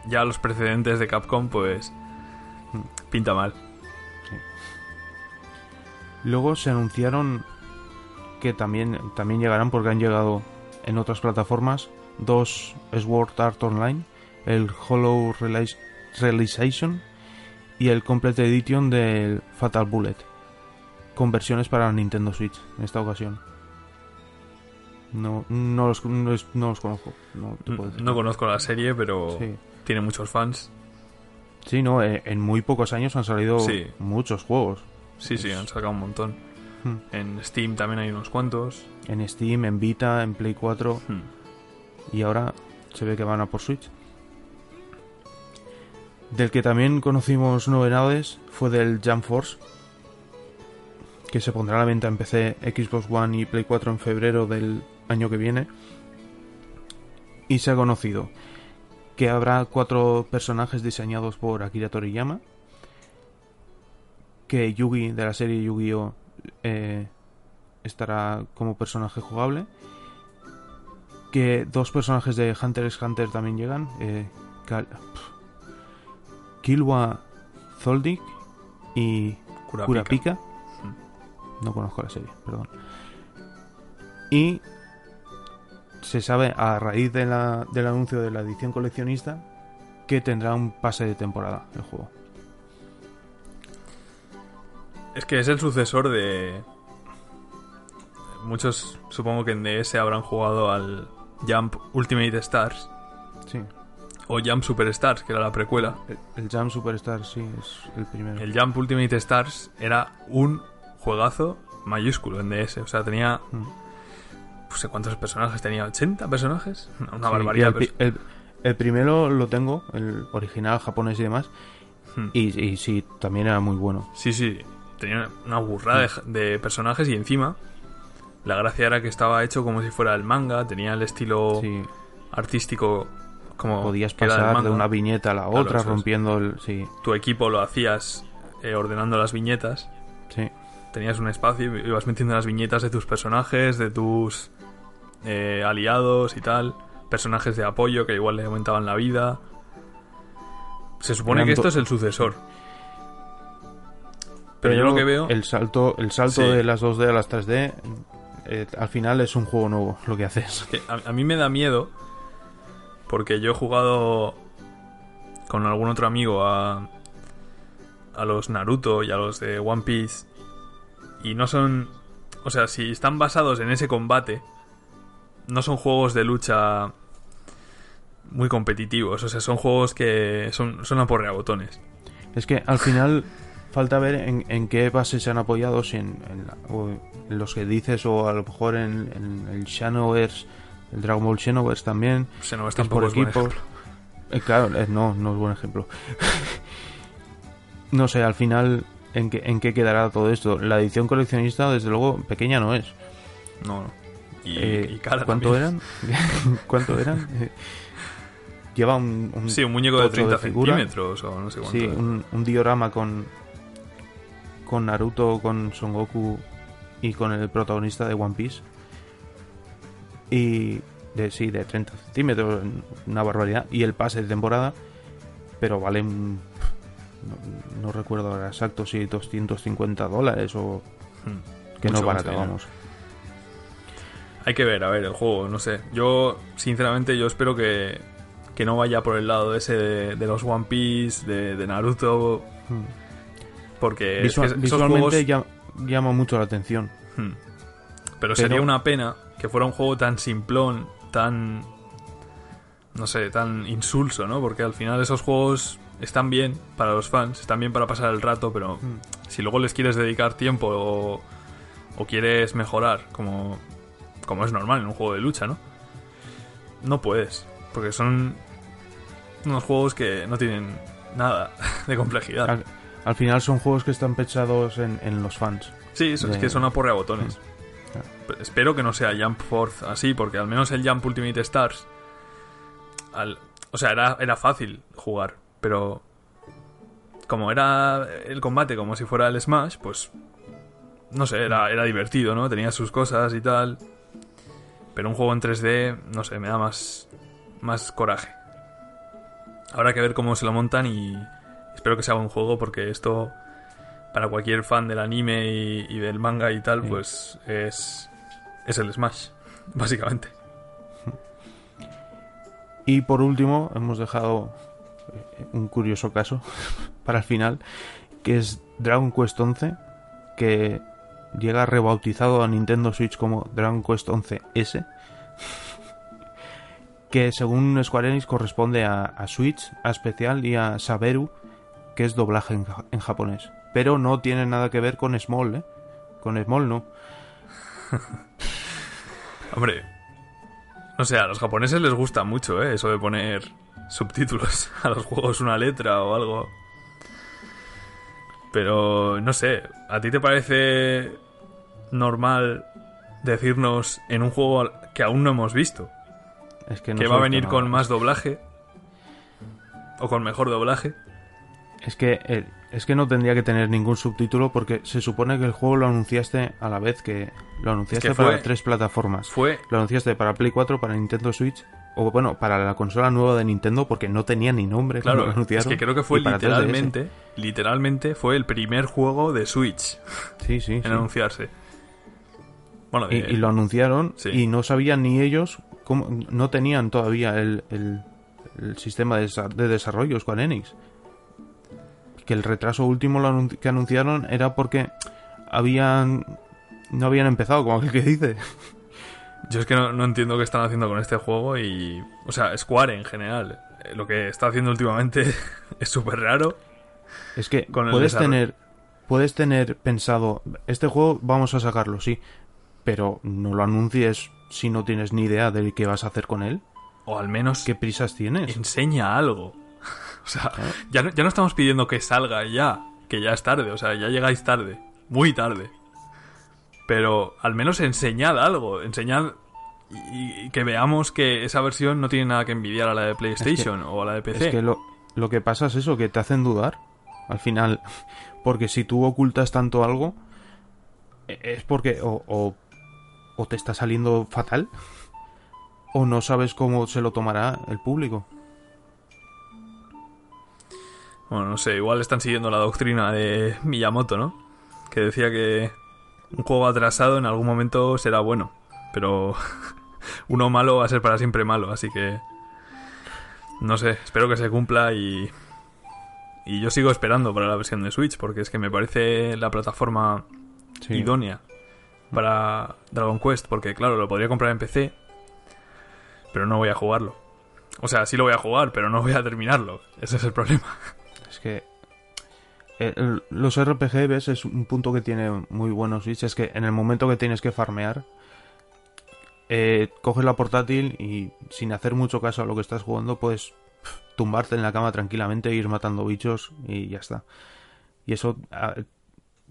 ya los precedentes de Capcom, pues pinta mal. Luego se anunciaron que también, también llegarán porque han llegado en otras plataformas dos Sword Art Online, el Hollow Realization y el Complete Edition del Fatal Bullet, con versiones para Nintendo Switch en esta ocasión. No, no, los, no, los- no los conozco. No. No conozco la serie, pero Sí. tiene muchos fans. Sí, no, eh, en muy pocos años han salido Sí. muchos juegos. Sí, sí, han sacado un montón. Hmm. En Steam también hay unos cuantos. En Steam, en Vita, en Play 4 Hmm. y ahora se ve que van a por Switch. Del que también conocimos novedades fue del Jump Force, que se pondrá a la venta en PC, Xbox One y Play 4 en febrero del año que viene. Y se ha conocido que habrá cuatro personajes diseñados por Akira Toriyama, que Yugi de la serie Yu-Gi-Oh! eh, estará como personaje jugable que dos personajes de Hunter x Hunter también llegan. Eh, Killua Zoldyck y Kurapika. Kurapika. No conozco la serie, perdón. Y se sabe a raíz de la- del anuncio de la edición coleccionista que tendrá un pase de temporada el juego. Es que es el sucesor de. Muchos supongo que en DS habrán jugado al Jump Ultimate Stars Sí. o Jump Superstars, que era la precuela. El, el Jam Superstar, sí, es el primero. El Jump Ultimate Stars era un juegazo mayúsculo en DS. O sea, tenía. Mm. No sé cuántos personajes tenía, ¿80 personajes? Una, una Sí, barbaridad. El, el- el primero lo tengo, el original japonés y demás. Hmm. Y, y sí, también era muy bueno. Sí, sí. Tenía una burrada de, de personajes y encima. La gracia era que estaba hecho como si fuera el manga, tenía el estilo Sí, artístico como podías pasar de una viñeta a la otra rompiendo el. Sí, Tu equipo lo hacías eh, ordenando las viñetas. sí. Tenías un espacio y ibas metiendo las viñetas de tus personajes, de tus eh, aliados y tal. Personajes de apoyo que igual le aumentaban la vida. Se supone Eran que esto to- es el sucesor. Pero yo lo que veo... El salto, el salto Sí. de las 2D a las 3D. eh, al final es un juego nuevo lo que haces. a, a mí me da miedo porque yo he jugado con algún otro amigo a a los Naruto y a los de One Piece y no son o sea si están basados en ese combate no son juegos de lucha muy competitivos o sea son juegos que son son a botones Es que al final falta ver en, en qué base se han apoyado, si en, en la- en los que dices o a lo mejor en, el Xenoverse, el Dragon Ball Xenoverse también. se no es que es tampoco por es buen equipos. ejemplo. Eh, claro, eh, no, no es buen ejemplo. no sé, al final, ¿en qué, ¿en qué quedará todo esto? La edición coleccionista, desde luego, pequeña no es. no, no. y, Eh, y cara ¿Cuánto también. eran? ¿Cuánto eran? Lleva un, un sí un muñeco de tocho 30 figura. centímetros o no sé cuánto Sí, un, un diorama con con Naruto, con Son Goku y con el protagonista de One Piece. Y de sí, de 30 centímetros, una barbaridad. Y el pase de temporada, pero vale no, no recuerdo ahora exacto si 250 dólares o que no Mucho barata, dinero. vamos. Hay que ver, a ver, el juego, no sé. Yo, sinceramente, yo espero que, que no vaya por el lado ese de, de los One Piece, de, de Naruto, Hmm. Porque es Visual- que esos visualmente juegos- llama mucho la atención. Hmm. Pero sería una pena que fuera un juego tan simplón, tan... No sé, tan insulso, ¿no? Porque al final esos juegos están bien para los fans, están bien para pasar el rato, pero Hmm. si luego les quieres dedicar tiempo o, o quieres mejorar, como, como es normal en un juego de lucha, ¿no? No puedes, porque son unos juegos que no tienen nada de complejidad. Al, al final son juegos que están pensados en, en los fans. Sí, eso, es que son a porrea botones. Espero que no sea Jump Force así, porque al menos el Jump Ultimate Stars. al- o sea, era, era fácil jugar, pero. Como era el combate como si fuera el Smash, pues. No sé, era, era divertido, ¿no? Tenía sus cosas y tal. Pero un juego en 3D, no sé, me da más. Más coraje. Habrá que ver cómo se lo montan y. Espero que sea un juego porque esto para cualquier fan del anime y, y del manga y tal, Sí. pues es, es el Smash, básicamente. Y por último, hemos dejado eh, un curioso caso para el final, que es Dragon Quest 11, que llega rebautizado a Nintendo Switch como Dragon Quest 11S, que según Square Enix corresponde a, a Switch, a Special y a Saberu, que es doblaje en, ja- en japonés. Pero no tiene nada que ver con Small, ¿eh? Con Small no. Hombre, no sé, a los japoneses les gusta mucho, ¿eh? Eso de poner subtítulos a los juegos, una letra o algo. Pero, no sé, ¿a ti te parece normal decirnos en un juego que aún no hemos visto Es que no que se va a venir con más doblaje? ¿O con mejor doblaje? Es que, eh, es que no tendría que tener ningún subtítulo porque se supone que el juego lo anunciaste a la vez que lo anunciaste Es que fue- para tres plataformas. Fue Lo anunciaste para Play 4, para Nintendo Switch, o bueno, para la consola nueva de Nintendo porque no tenía ni nombre Claro, lo es anunciaron. que creo que fue y para 3DS. literalmente, literalmente fue el primer juego de Switch Sí, sí. en sí. anunciarse. Bueno, Y, de- y lo anunciaron Sí. y no sabían ni ellos cómo, no tenían todavía el, el- el sistema de, de desarrollo Square Enix. Que el retraso último lo anun- que anunciaron era porque habían no habían empezado, como aquel que dice. yo es que no, no entiendo qué están haciendo con este juego y... O sea, Square en general. eh, Lo que está haciendo últimamente es súper raro. Es que Con el puedes desarrollo. tener puedes tener pensado este juego vamos a sacarlo, sí, pero no lo anuncies si no tienes ni idea de qué vas a hacer con él. O al menos ¿Qué prisas tienes? enseña algo. O sea, ya no, ya no estamos pidiendo que salga ya, que ya es tarde, o sea, ya llegáis tarde, muy tarde. Pero al menos enseñad algo, enseñad y, y que veamos que esa versión no tiene nada que envidiar a la de PlayStation o a la de PC. Es que lo, lo que pasa es eso, que te hacen dudar. Al final, porque si tú ocultas tanto algo, e- es porque o, o, o te está saliendo fatal, o no sabes cómo se lo tomará el público. Bueno, no sé, igual están siguiendo la doctrina de Miyamoto, ¿no? Que decía que un juego atrasado en algún momento será bueno, pero uno malo va a ser para siempre malo, así que no sé, espero que se cumpla y y yo sigo esperando para la versión de Switch porque es que me parece la plataforma Sí. idónea para Dragon Quest, porque claro, lo podría comprar en PC, pero no voy a jugarlo. O sea, sí lo voy a jugar, pero no voy a terminarlo. Ese es el problema. Que eh, los RPG, ves, es un punto que tiene muy bueno Switch. Es que en el momento que tienes que farmear, eh, coges la portátil y sin hacer mucho caso a lo que estás jugando, puedes tumbarte en la cama tranquilamente, ir matando bichos y ya está. Y eso,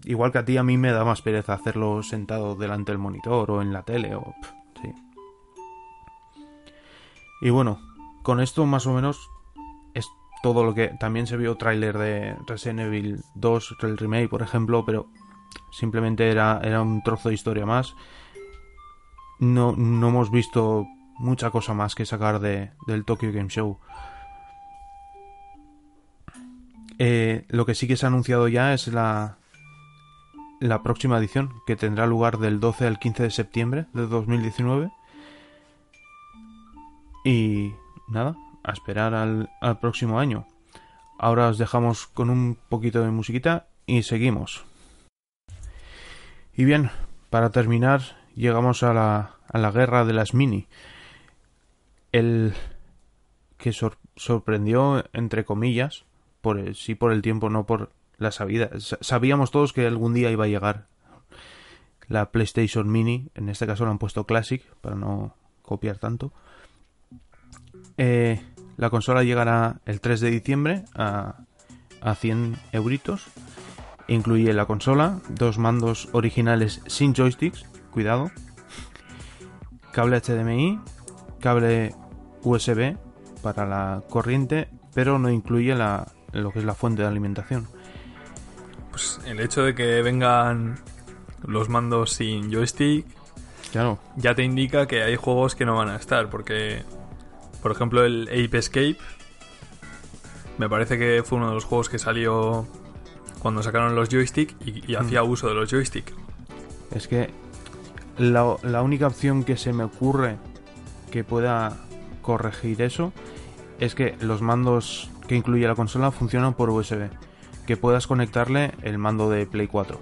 igual que a ti, a mí me da más pereza hacerlo sentado delante del monitor o en la tele o... sí. Y bueno, con esto más o menos todo lo que también se vio tráiler de Resident Evil 2 el remake por ejemplo pero simplemente era, era un trozo de historia más. No, no hemos visto mucha cosa más que sacar de, del Tokyo Game Show. Eh, lo que sí que se ha anunciado ya es la la próxima edición que tendrá lugar del 12 al 15 de septiembre de 2019 y nada, a esperar al, al próximo año. Ahora os dejamos con un poquito de musiquita y seguimos. Y bien, para terminar, llegamos a la, a la guerra de las mini. El que sor- sorprendió, entre comillas, por el- sí por el tiempo, no por la sabida. Sa- Sabíamos todos que algún día iba a llegar la PlayStation Mini. En este caso lo han puesto Classic para no copiar tanto. Eh, la consola llegará el 3 de diciembre a, a 100 euritos. Incluye la consola, dos mandos originales sin joysticks, cuidado, cable HDMI, cable USB para la corriente, pero no incluye la, lo que es la fuente de alimentación. Pues el hecho de que vengan los mandos sin joystick Claro, ya te indica que hay juegos que no van a estar, porque, por ejemplo, el Ape Escape me parece que fue uno de los juegos que salió cuando sacaron los joystick y, y hacía uso de los joystick. Es que la, la única opción que se me ocurre que pueda corregir eso es que los mandos que incluye la consola funcionan por USB, que puedas conectarle el mando de Play 4.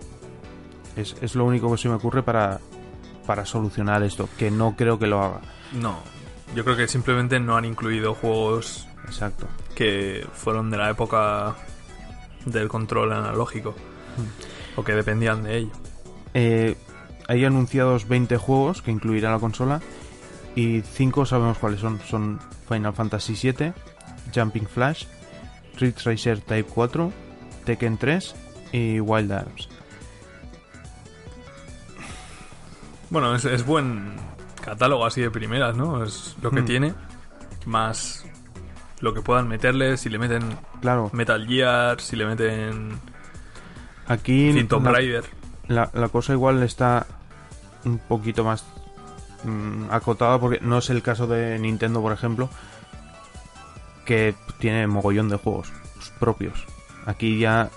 Es, es lo único que se me ocurre para, para solucionar esto, que no creo que lo haga. No, yo creo que simplemente no han incluido juegos Exacto. que fueron de la época del control analógico o que dependían de ello. Eh, hay anunciados 20 juegos que incluirá la consola y 5 sabemos cuáles son. Son Final Fantasy VII, Jumping Flash, Ridge Racer Type 4, Tekken 3 y Wild Arms. Bueno, es, es buen catálogo así de primeras, ¿no? Es lo que Hmm. tiene, más lo que puedan meterle, si le meten Claro, Metal Gear, si le meten aquí sin Tomb la, Raider. la- la cosa igual está un poquito más mm, acotada porque no es el caso de Nintendo, por ejemplo, que tiene mogollón de juegos propios. Aquí ya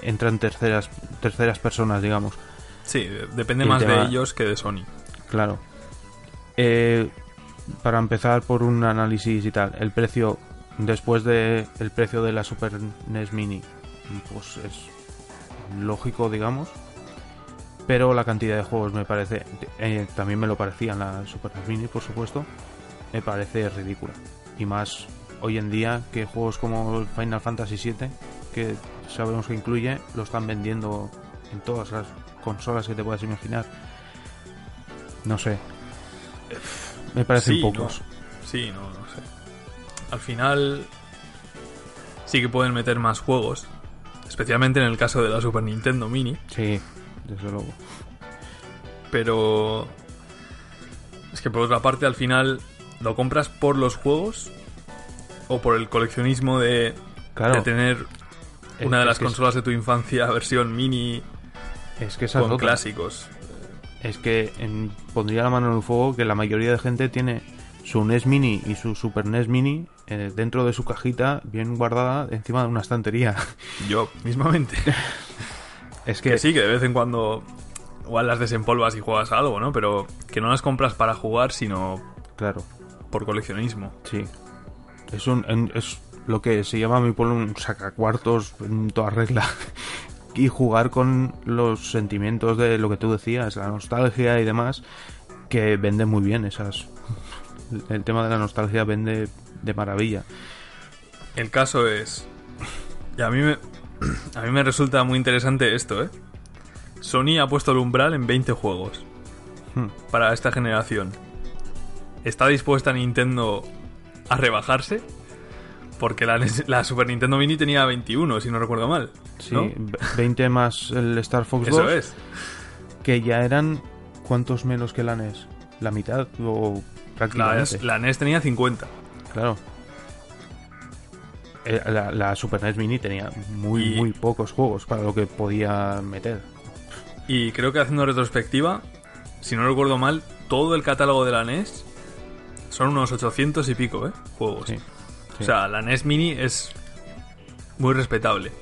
entran terceras terceras personas, digamos. Sí, de- depende más de ellos que de Sony. Claro. Eh, para empezar por un análisis y tal, el precio después de el precio de la Super NES Mini, pues es lógico, digamos. Pero la cantidad de juegos me parece, eh, también me lo parecía en la Super NES Mini, por supuesto, me parece ridícula. Y más hoy en día que juegos como Final Fantasy VII, que sabemos que incluye, lo están vendiendo en todas las consolas que te puedas imaginar. No sé. Me parecen Sí, pocos. no. Sí, no, no sé. Al final sí que pueden meter más juegos, especialmente en el caso de la Super Nintendo Mini, Sí, desde luego. pero es que por otra parte al final lo compras por los juegos o por el coleccionismo de, Claro, de tener es- una de las es- consolas de tu infancia versión mini es que con clásicos. Es que en- pondría la mano en el fuego que la mayoría de gente tiene su NES Mini y su Super NES Mini eh, dentro de su cajita, bien guardada, encima de una estantería. Yo, mismamente. es Que que, sí, que de vez en cuando igual las desempolvas y juegas a algo, ¿no? Pero que no las compras para jugar, sino claro, por coleccionismo. sí. Es, un, es lo que se llama mi pueblo un sacacuartos en toda regla. y jugar con los sentimientos de lo que tú decías, la nostalgia y demás, que vende muy bien esas. El tema de la nostalgia vende de maravilla. El caso es. Y a mí me. A mí me resulta muy interesante esto, ¿eh? Sony ha puesto el umbral en 20 juegos Hmm. para esta generación. ¿Está dispuesta Nintendo a rebajarse? Porque la, NES la Super Nintendo Mini tenía 21, si no recuerdo mal. Sí, ¿no? ve- 20 más el Star Fox Eso 2, es. que ya eran ¿cuántos menos que la NES? La mitad o La, prácticamente. la NES tenía 50. Claro. Eh, La, la Super NES Mini tenía muy Y- muy pocos juegos para lo que podía meter. Y creo que haciendo retrospectiva, si no recuerdo mal, todo el catálogo de la NES son unos 800 y pico, ¿eh? Juegos. Sí, sí. O sea, la NES Mini es muy respetable.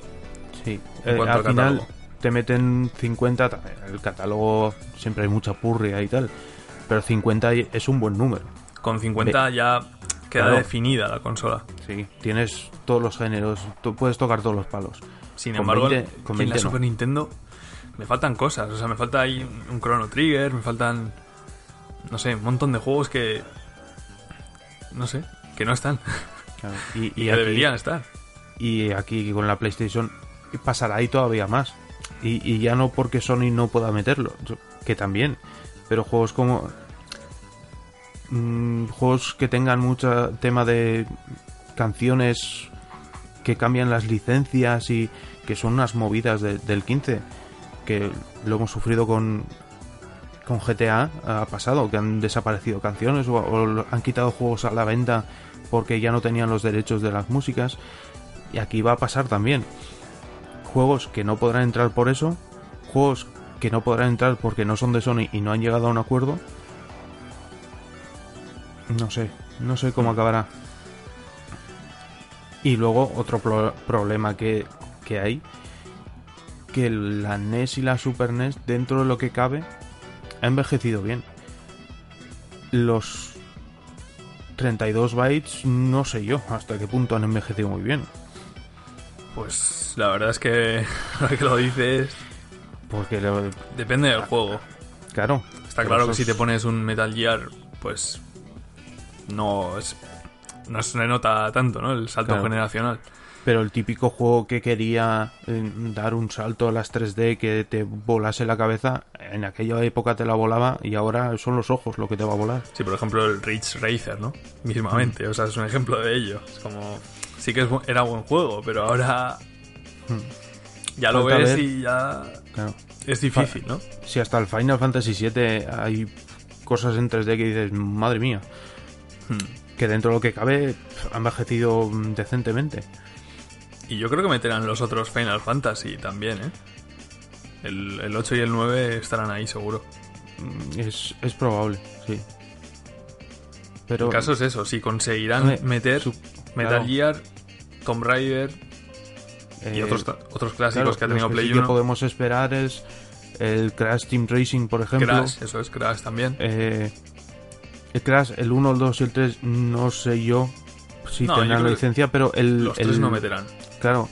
Sí, En Eh, cuanto al al final catálogo. te meten 50, ta- el catálogo siempre hay mucha purria y tal, pero 50 y- es un buen número. Con 50 ya queda Claro. definida la consola. Sí, tienes todos los géneros, tú puedes tocar todos los palos. Sin Con embargo, 20 con en la 20 no. Super Nintendo me faltan cosas. O sea, me falta ahí un Chrono Trigger, me faltan, no sé, un montón de juegos que... No sé, que no están. Claro, Y, Y, aquí, deberían estar. y aquí con la PlayStation pasará ahí todavía más. Y, y ya no porque Sony no pueda meterlo, que también, pero juegos como... mm, juegos que tengan mucho tema de canciones que cambian las licencias y que son unas movidas de- del 15 que lo hemos sufrido con con GTA ha pasado que han desaparecido canciones o, han quitado juegos a la venta porque ya no tenían los derechos de las músicas. Y aquí va a pasar también. Juegos que no podrán entrar por eso juegos que no podrán entrar porque no son de Sony y no han llegado a un acuerdo. No sé no sé cómo acabará. Y luego otro pro- problema que, que hay que la NES y la Super NES dentro de lo que cabe ha envejecido bien. Los 32 bytes no sé yo hasta qué punto han envejecido muy bien Pues la verdad es que ahora que lo dices, Porque, lo- depende del juego. claro. Está claro que si te pones un Metal Gear, pues no es, no se nota tanto, ¿no? El salto Claro. generacional. Pero el típico juego que quería eh, dar un salto a las 3D que te volase la cabeza, en aquella época te la volaba y ahora son los ojos lo que te va a volar. Sí, por ejemplo, el Ridge Racer, ¿no? Mismamente, o sea, es un ejemplo de ello. Es como, sí que es era buen juego, pero ahora ya lo Falta ves ver. y ya Claro. es difícil, ¿no? Si hasta el Final Fantasy VII hay cosas en 3D que dices, madre mía, Hmm. que dentro de lo que cabe ha envejecido mm, decentemente. Y yo creo que meterán los otros Final Fantasy también, ¿eh? El, el 8 y el 9 estarán ahí seguro. Mm, Es, es probable, sí. Pero el caso es eso, si conseguirán meter su- Metal claro. Gear, Tomb Raider y eh, otros, otros clásicos claro, que ha tenido que Play sí que 1. podemos esperar es el Crash Team Racing, por ejemplo. Crash, eso es Crash también. Eh, el Crash, el 1, el 2 y el 3, no sé yo si No, tendrán la licencia, pero el, Los el- tres no meterán. Claro,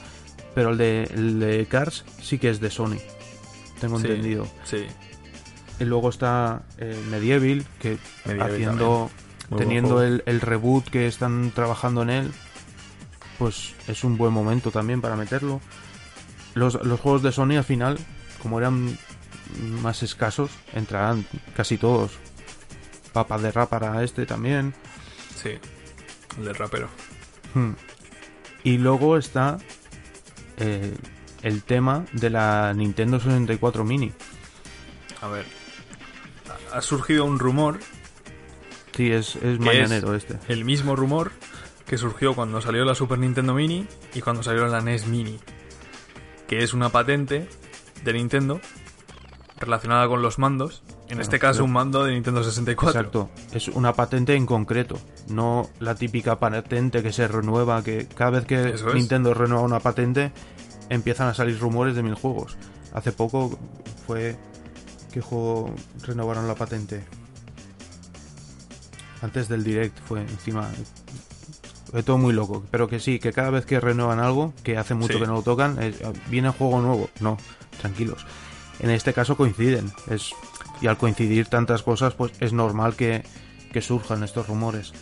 pero el de, el de Cars sí que es de Sony, tengo Sí, entendido. Sí. Y luego está eh, Medieval, que Medieval haciendo, teniendo el, el reboot que están trabajando en él, pues es un buen momento también para meterlo. Los, los juegos de Sony al final, como eran más escasos, entrarán casi todos. Papas de rap para este también. Sí. El del rapero. Hmm. Y luego está eh, el tema de la Nintendo 64 Mini. A ver. Ha- surgido un rumor, Sí, es, es ¿Qué mañanero este. el mismo rumor que surgió cuando salió la Super Nintendo Mini y cuando salió la NES Mini. Que es una patente de Nintendo relacionada con los mandos. En este caso, un mando de Nintendo 64. Exacto, es una patente en concreto, no la típica patente que se renueva, que cada vez que Eso es. Nintendo renueva una patente empiezan a salir rumores de mil juegos. Hace poco fue que juego renovaron la patente. Antes del direct fue encima. Fue todo muy loco, pero que sí, que cada vez que renuevan algo, que hace mucho Sí. que no lo tocan, es- viene juego nuevo. No, tranquilos. En este caso coinciden. Es, y al coincidir tantas cosas, pues es normal que, que surjan estos rumores.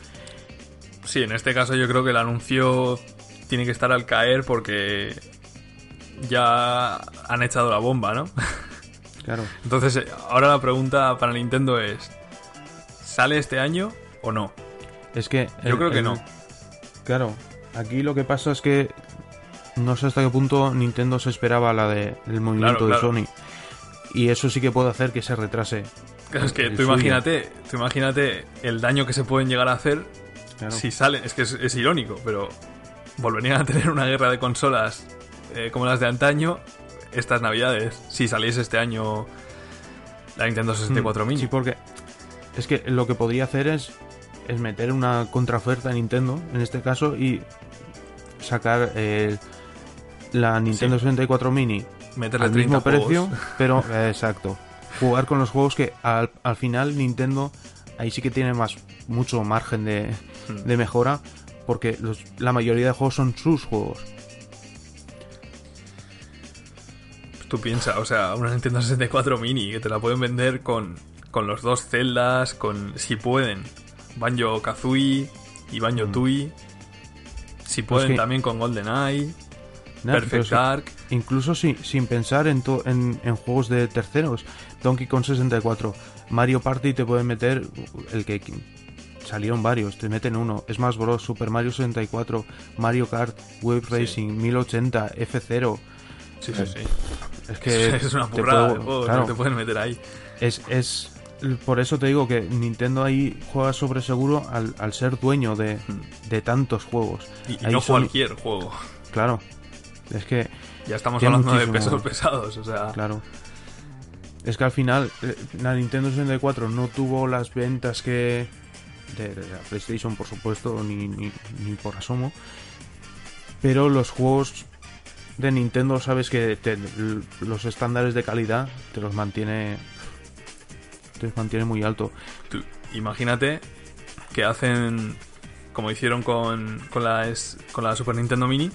Sí, en este caso yo creo que el anuncio tiene que estar al caer porque ya han echado la bomba, ¿no? Claro. Entonces, eh, ahora la pregunta para Nintendo es: ¿sale este año o no? Es que. Yo el- creo que el- no. Claro. Aquí lo que pasa es que. No sé hasta qué punto Nintendo se esperaba la de, el movimiento Claro, claro. de Sony. Y eso sí que puede hacer que se retrase. Claro, es que tú suyo. imagínate, tú imagínate el daño que se pueden llegar a hacer Claro. si salen. Es que es, es irónico, pero volverían a tener una guerra de consolas eh, como las de antaño estas navidades. Si saliese este año la Nintendo 64 Mm, Mini. Sí, porque. Es que lo que podría hacer es. Es meter una contraoferta a Nintendo, en este caso, y sacar eh, la Nintendo 64 Mini Meterle al 30 mismo juegos. precio, pero eh, exacto. Jugar con los juegos que al, al final Nintendo ahí sí que tiene más mucho margen de, Hmm. de mejora porque los- la mayoría de juegos son sus juegos. Tú piensas, o sea, una Nintendo 64 Mini que te la pueden vender con, con los dos celdas, con, si pueden, Banjo Kazooie y Banjo Tooie. Si pueden Mm. que- también con GoldenEye, Perfect Dark. incluso si- sin pensar en, to- en, en juegos de terceros. Donkey Kong 64, Mario Party te pueden meter el que salieron varios, te meten uno. Smash Bros, Super Mario 64, Mario Kart, Wave Racing, 1080, F0. Sí, sí, sí. Es que es una te burrada puedo- de juegos claro. te pueden meter ahí. Es, es por eso te digo que Nintendo ahí juega sobre seguro al, al ser dueño de, de tantos juegos. Y, no Sony- cualquier juego. Claro. Es que, Ya estamos hablando de pesos pesados, o sea. claro. Es que al final eh, la Nintendo 64 no tuvo las ventas que de, de la PlayStation, por supuesto, ni, ni, ni por asomo. Pero los juegos de Nintendo, sabes que te- los estándares de calidad te los mantiene te los mantiene muy alto. Tú imagínate que hacen como hicieron con, con, la, con la Super Nintendo Mini,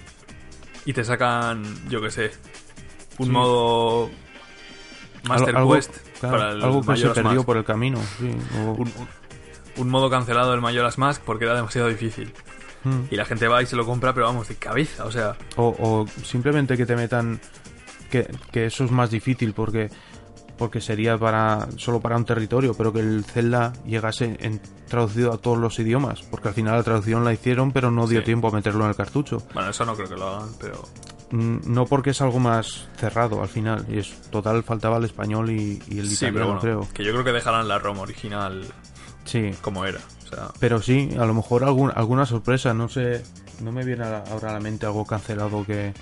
y te sacan, yo que sé, un Sí. modo Master Algo- Quest claro, para el algo que se Majora's perdió Mask. por el camino. sí, o- un, modo cancelado del Majora's Mask porque era demasiado difícil. Mm. Y la gente va y se lo compra, pero vamos, de cabeza, o sea... O, o simplemente que te metan que, que eso es más difícil porque porque sería para solo para un territorio, pero que el Zelda llegase en, traducido a todos los idiomas, porque al final la traducción la hicieron, pero no dio Sí. tiempo a meterlo en el cartucho. Bueno, eso no creo que lo hagan, pero... Mm, No porque es algo más cerrado al final, y es total faltaba el español y, y el Sí, pero bueno, creo. que yo creo que dejarán la ROM original Sí, como era. O sea, pero sí, a lo mejor algún, alguna sorpresa, no sé, no me viene ahora a la mente algo cancelado que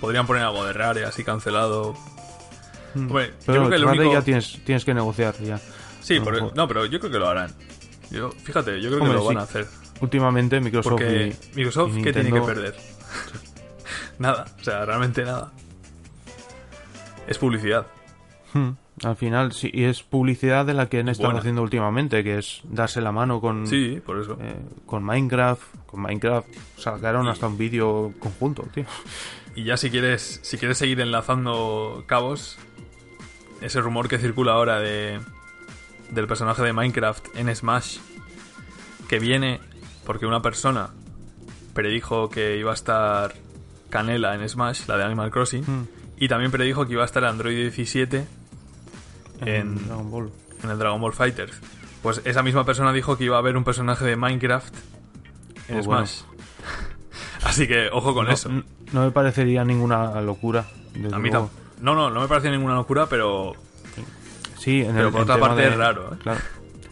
podrían poner algo de Rare así cancelado. Mm. Hombre, yo pero creo que el Rare único... ya tienes tienes que negociar ya. Sí, lo mejor. no, pero yo creo que lo harán. Yo, fíjate, yo creo Hombre, que lo van sí. a hacer. Últimamente Microsoft Porque y- Microsoft, y ¿qué tiene que perder? nada, o sea, realmente nada. Es publicidad. Hmm, Al final, sí, y es publicidad de la que han estado Buena. haciendo últimamente, que es darse la mano con, Sí, por eso. eh, con Minecraft. Con Minecraft sacaron Y- hasta un vídeo conjunto, tío. Y ya si quieres, si quieres seguir enlazando cabos, ese rumor que circula ahora de del personaje de Minecraft en Smash, que viene porque una persona predijo que iba a estar Canela en Smash, la de Animal Crossing, Hmm, y también predijo que iba a estar Android 17 en, Dragon Ball. en el Dragon Ball Fighters. Pues esa misma persona dijo que iba a haber un personaje de Minecraft en bueno. Smash. Así que ojo con no, eso. no me parecería ninguna locura. A mí No, no, no me parece ninguna locura, pero Sí, en Pero el, por otra parte de- es raro, ¿eh? Claro.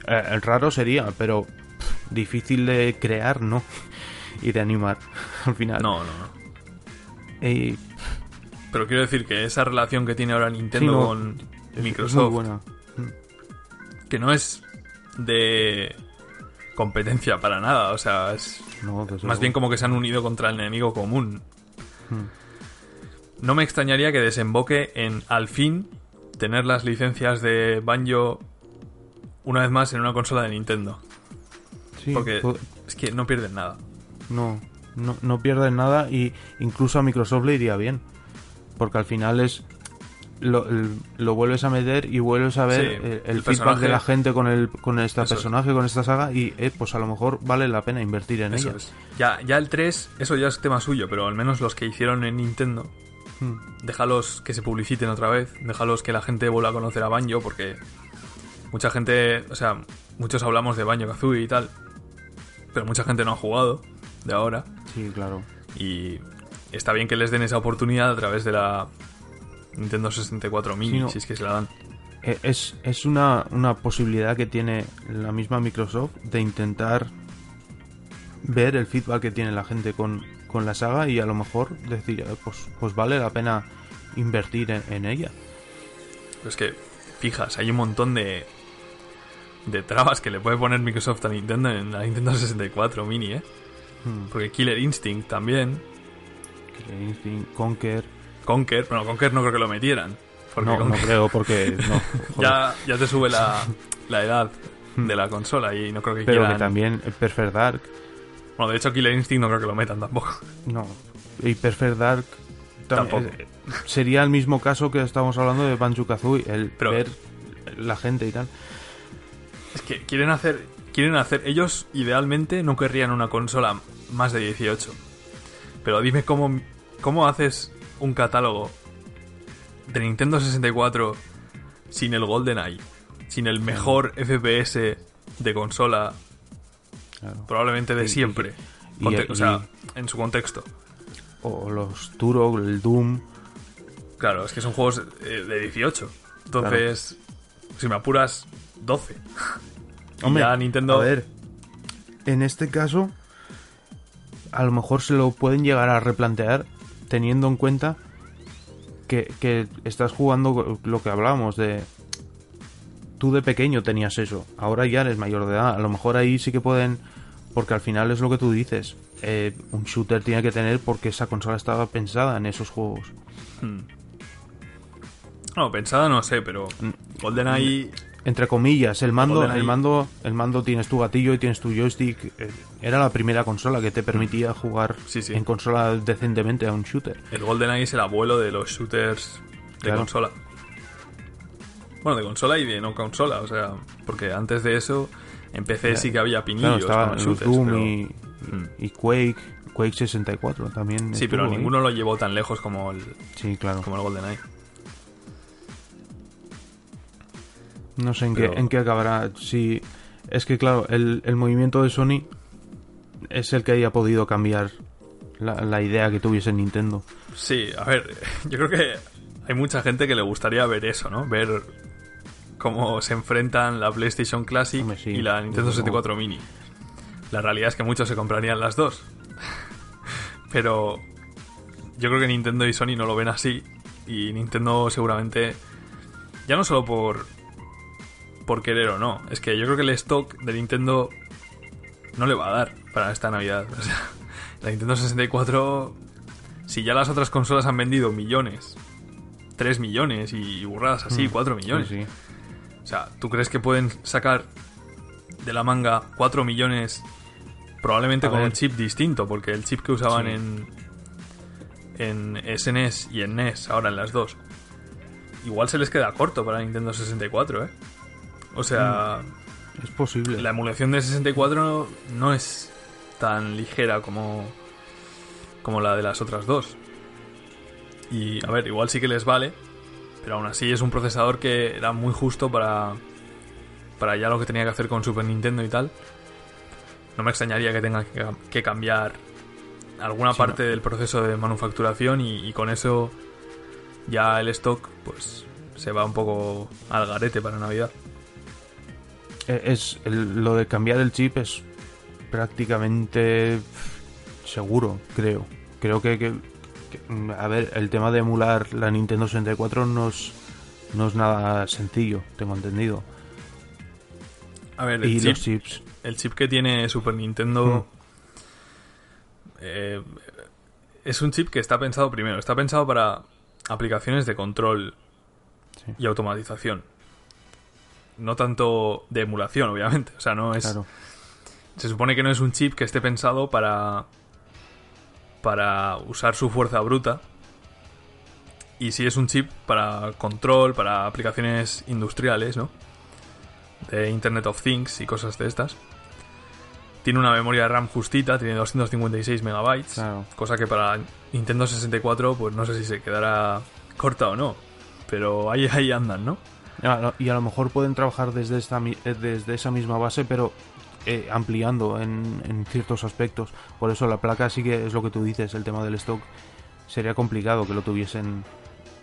Eh, el raro sería, pero pff, difícil de crear, ¿no? Y de animar, al final. no, no, no. Pero quiero decir que esa relación que tiene ahora Nintendo Sí, no, con es- es Microsoft, muy buena. que no es de competencia para nada, o sea, es No, más bien como que se han unido contra el enemigo común. Hmm. No me extrañaría que desemboque en al fin tener las licencias de Banjo una vez más en una consola de Nintendo, Sí, porque es que no pierden nada. No, no, no pierden nada y incluso a Microsoft le iría bien. Porque al final es. Lo, el- lo vuelves a meter y vuelves a ver Sí, el, el feedback personaje- de la gente con el con este Eso es. personaje, con esta saga y eh, pues a lo mejor vale la pena invertir en Eso ella. es. Ya, ya el 3, eso ya es tema suyo, pero al menos los que hicieron en Nintendo. Déjalos que se publiciten otra vez, déjalos que la gente vuelva a conocer a Banjo, porque mucha gente, o sea, muchos hablamos de Banjo Kazooie y tal, pero mucha gente no ha jugado de ahora, Sí, claro. y está bien que les den esa oportunidad a través de la Nintendo 64 Mini, Sí, no. si es que se la dan. Eh, Es, es una, una posibilidad que tiene la misma Microsoft de intentar ver el feedback que tiene la gente con, con la saga y a lo mejor decir, pues, pues vale la pena invertir en, en ella. Es que, fijas, hay un montón de, de trabas que le puede poner Microsoft a Nintendo en la Nintendo 64 Mini, ¿eh? Hmm. Porque Killer Instinct también. Killer Instinct, Conker. Conker, bueno, Conker no creo que lo metieran. Porque No, no creo porque no. ya, ya te sube la, la edad de la consola y no creo que Pero quieran... que también eh, Perfect Dark. Bueno, de hecho Killer Instinct no creo que lo metan tampoco. No. Y Perfect Dark tam- Tampoco. eh, sería el mismo caso que estábamos hablando de Banjo Kazooie, el Pero- ver la gente y tal. Es que quieren hacer... Quieren hacer... Ellos, idealmente, no querrían una consola más de 18. Pero dime cómo, cómo haces un catálogo de Nintendo 64 sin el GoldenEye, sin el mejor FPS de consola Claro. probablemente de Y- siempre. y- Conte- y- o sea, en su contexto. O los Turok, el Doom. Claro, es que son juegos eh, de 18. Entonces, si me apuras, 12. Y Hombre, ya Nintendo... A ver, en este caso, a lo mejor se lo pueden llegar a replantear teniendo en cuenta que, que estás jugando lo que hablábamos de... Tú de pequeño tenías eso, ahora ya eres mayor de edad. A lo mejor ahí sí que pueden... Porque al final es lo que tú dices. eh, un shooter tiene que tener porque esa consola estaba pensada en esos juegos. No, pensada no sé, pero Mm. GoldenEye entre comillas, el mando, GoldenEye. el mando, el mando tienes tu gatillo y tienes tu joystick. eh, Era la primera consola que te permitía jugar Sí, sí. en consola decentemente a un shooter. El GoldenEye es el abuelo de los shooters de Claro. consola. Bueno, de consola y de no consola, o sea, porque antes de eso en PC sí que había Claro, pinillos estaba con el shooters, Doom pero- y, Mm. y Quake, Quake 64 también. Sí, pero ahí. ninguno lo llevó tan lejos como el, Sí, claro. como el GoldenEye. No sé en, Pero- qué, en qué acabará. Si, es que, claro, el, el movimiento de Sony es el que haya podido cambiar la, la idea que tuviese Nintendo. Sí, a ver, yo creo que hay mucha gente que le gustaría ver eso, ¿no? Ver cómo se enfrentan la PlayStation Classic Hombre, sí, y la Nintendo desde 64 Mini. La realidad es que muchos se comprarían las dos. Pero yo creo que Nintendo y Sony no lo ven así. Y Nintendo seguramente, ya no solo por, por querer o no, es que yo creo que el stock de Nintendo no le va a dar para esta Navidad. O sea, la Nintendo 64 si ya las otras consolas han vendido millones, 3 millones y burradas así, Mm, 4 millones. Sí, sí. O sea, ¿tú crees que pueden sacar de la manga 4 millones probablemente A con ver. un chip distinto? Porque el chip que usaban Sí. en, en SNES y en NES, ahora en las dos, igual se les queda corto para Nintendo 64, ¿eh? O sea, Es posible. la emulación de 64 no es tan ligera como, como la de las otras dos. Y a ver, igual sí que les vale, pero aún así es un procesador que era muy justo para, para ya lo que tenía que hacer con Super Nintendo y tal. No me extrañaría que tenga que, cam- que cambiar alguna Sí, parte del proceso de manufacturación y, y con eso ya el stock pues se va un poco al garete para Navidad. Eh, Es, el- lo de cambiar el chip es prácticamente seguro, creo. Creo que, que- que, mm, a ver, el tema de emular la Nintendo 64 no es, no es nada sencillo, tengo entendido. A ver, el Y chip, los chips, el chip que tiene Super Nintendo eh, es un chip que está pensado primero, está pensado para aplicaciones de control Sí. y automatización. No tanto de emulación, obviamente. O sea, no es. claro. Se supone que no es un chip que esté pensado para. Para usar su fuerza bruta. Y sí es un chip para control, para aplicaciones industriales, ¿no? De Internet of Things y cosas de estas. Tiene una memoria RAM justita, tiene 256 megabytes. Claro. Cosa que para Nintendo 64, pues no sé si se quedará corta o no. Pero ahí, ahí andan, ¿no? Y a lo mejor pueden trabajar desde, esta, eh, desde esa misma base, pero eh, ampliando en, en ciertos aspectos. Por eso la placa sí que es lo que tú dices, el tema del stock. Sería complicado que lo tuviesen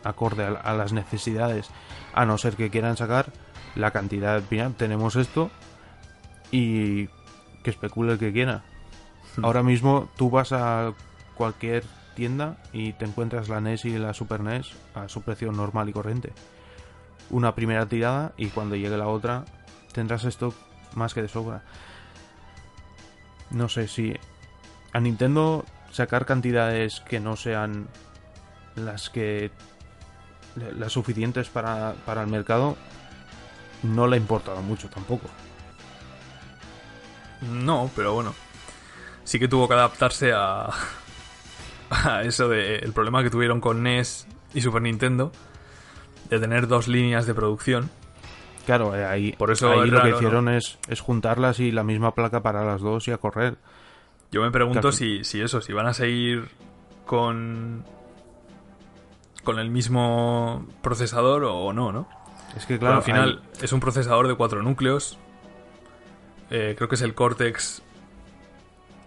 acorde a, a las necesidades, a no ser que quieran sacar la cantidad. Mira, tenemos esto y que especule el que quiera. Ahora mismo tú vas a cualquier tienda y te encuentras la NES y la Super NES a su precio normal y corriente una primera tirada y cuando llegue la otra tendrás esto más que de sobra. No sé si a Nintendo sacar cantidades que no sean las que las suficientes para, para el mercado no le ha importado mucho tampoco. No, pero bueno. Sí que tuvo que adaptarse a. a eso de. El problema que tuvieron con NES y Super Nintendo. De tener dos líneas de producción. Claro, eh, ahí, Por eso ahí es lo raro, que ¿no? hicieron es, es juntarlas y la misma placa para las dos y a correr. Yo me pregunto Claro. si, si eso, si van a seguir con. con el mismo procesador o no, ¿no? Es que Claro, claro, al final es un procesador de cuatro núcleos. Eh, creo que es el Cortex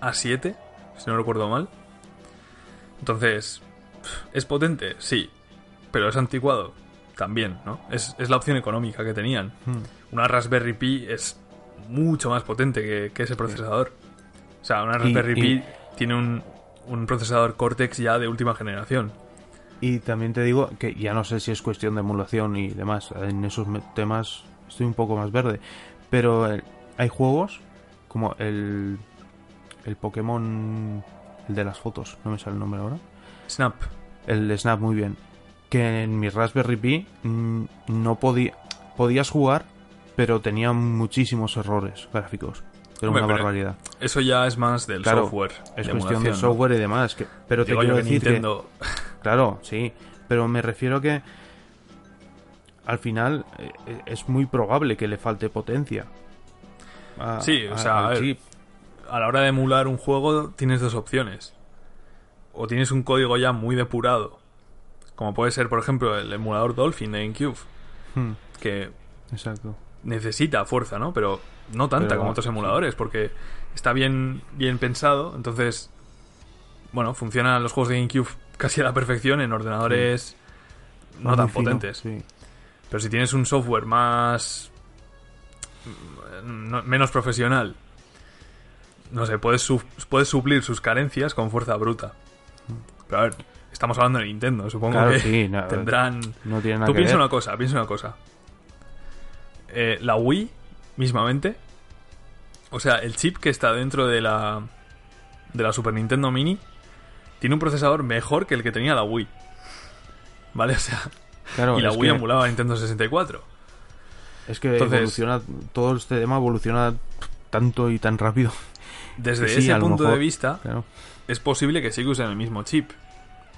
A7, si no recuerdo mal. Entonces, ¿es potente? Sí. Pero es anticuado también, ¿no? Es, es la opción económica que tenían. Hmm. Una Raspberry Pi es mucho más potente que, que ese procesador. O sea, una Raspberry y- Pi tiene un, un procesador Cortex ya de última generación. Y también te digo que ya no sé si es cuestión de emulación y demás. En esos temas estoy un poco más verde. Pero eh, hay juegos como el, el Pokémon, el de las fotos, no me sale el nombre ahora. Snap. El Snap, muy bien. Que en mi Raspberry Pi mm, no podía. Podías jugar, pero tenía muchísimos errores gráficos. Era Hombre, una barbaridad. Eso ya es más del Claro, software. Es de cuestión de emulación, ¿no? software y demás. Que, pero te Digo quiero que decir que. Claro, sí, pero me refiero que al final eh, es muy probable que le falte potencia. a- Sí, o a- sea, al a ver, chip. a la hora de emular un juego tienes dos opciones. O tienes un código ya muy depurado, como puede ser, por ejemplo, el emulador Dolphin de GameCube, Hmm, que exacto. necesita fuerza, ¿no? Pero no tanta Pero, como otros emuladores, porque está bien, bien pensado, entonces, bueno, funcionan los juegos de GameCube casi a la perfección en ordenadores no Muy tan fino, potentes. sí. Pero si tienes un software más. no- menos profesional, no sé, puedes, su- puedes suplir sus carencias con fuerza bruta. Pero a ver, estamos hablando de Nintendo, supongo Claro, que sí, no, tendrán. No tiene nada Tú que piensa ver. una cosa, piensa una cosa. Eh, la Wii, mismamente. O sea, el chip que está dentro de la. de la Super Nintendo Mini. Tiene un procesador mejor que el que tenía la Wii. ¿Vale? O sea. Claro, y la Wii que, emulaba a Nintendo 64. es que Entonces- evoluciona, todo este tema evoluciona tanto y tan rápido. Desde Sí, ese punto de vista, Claro. es posible que que usen el mismo chip.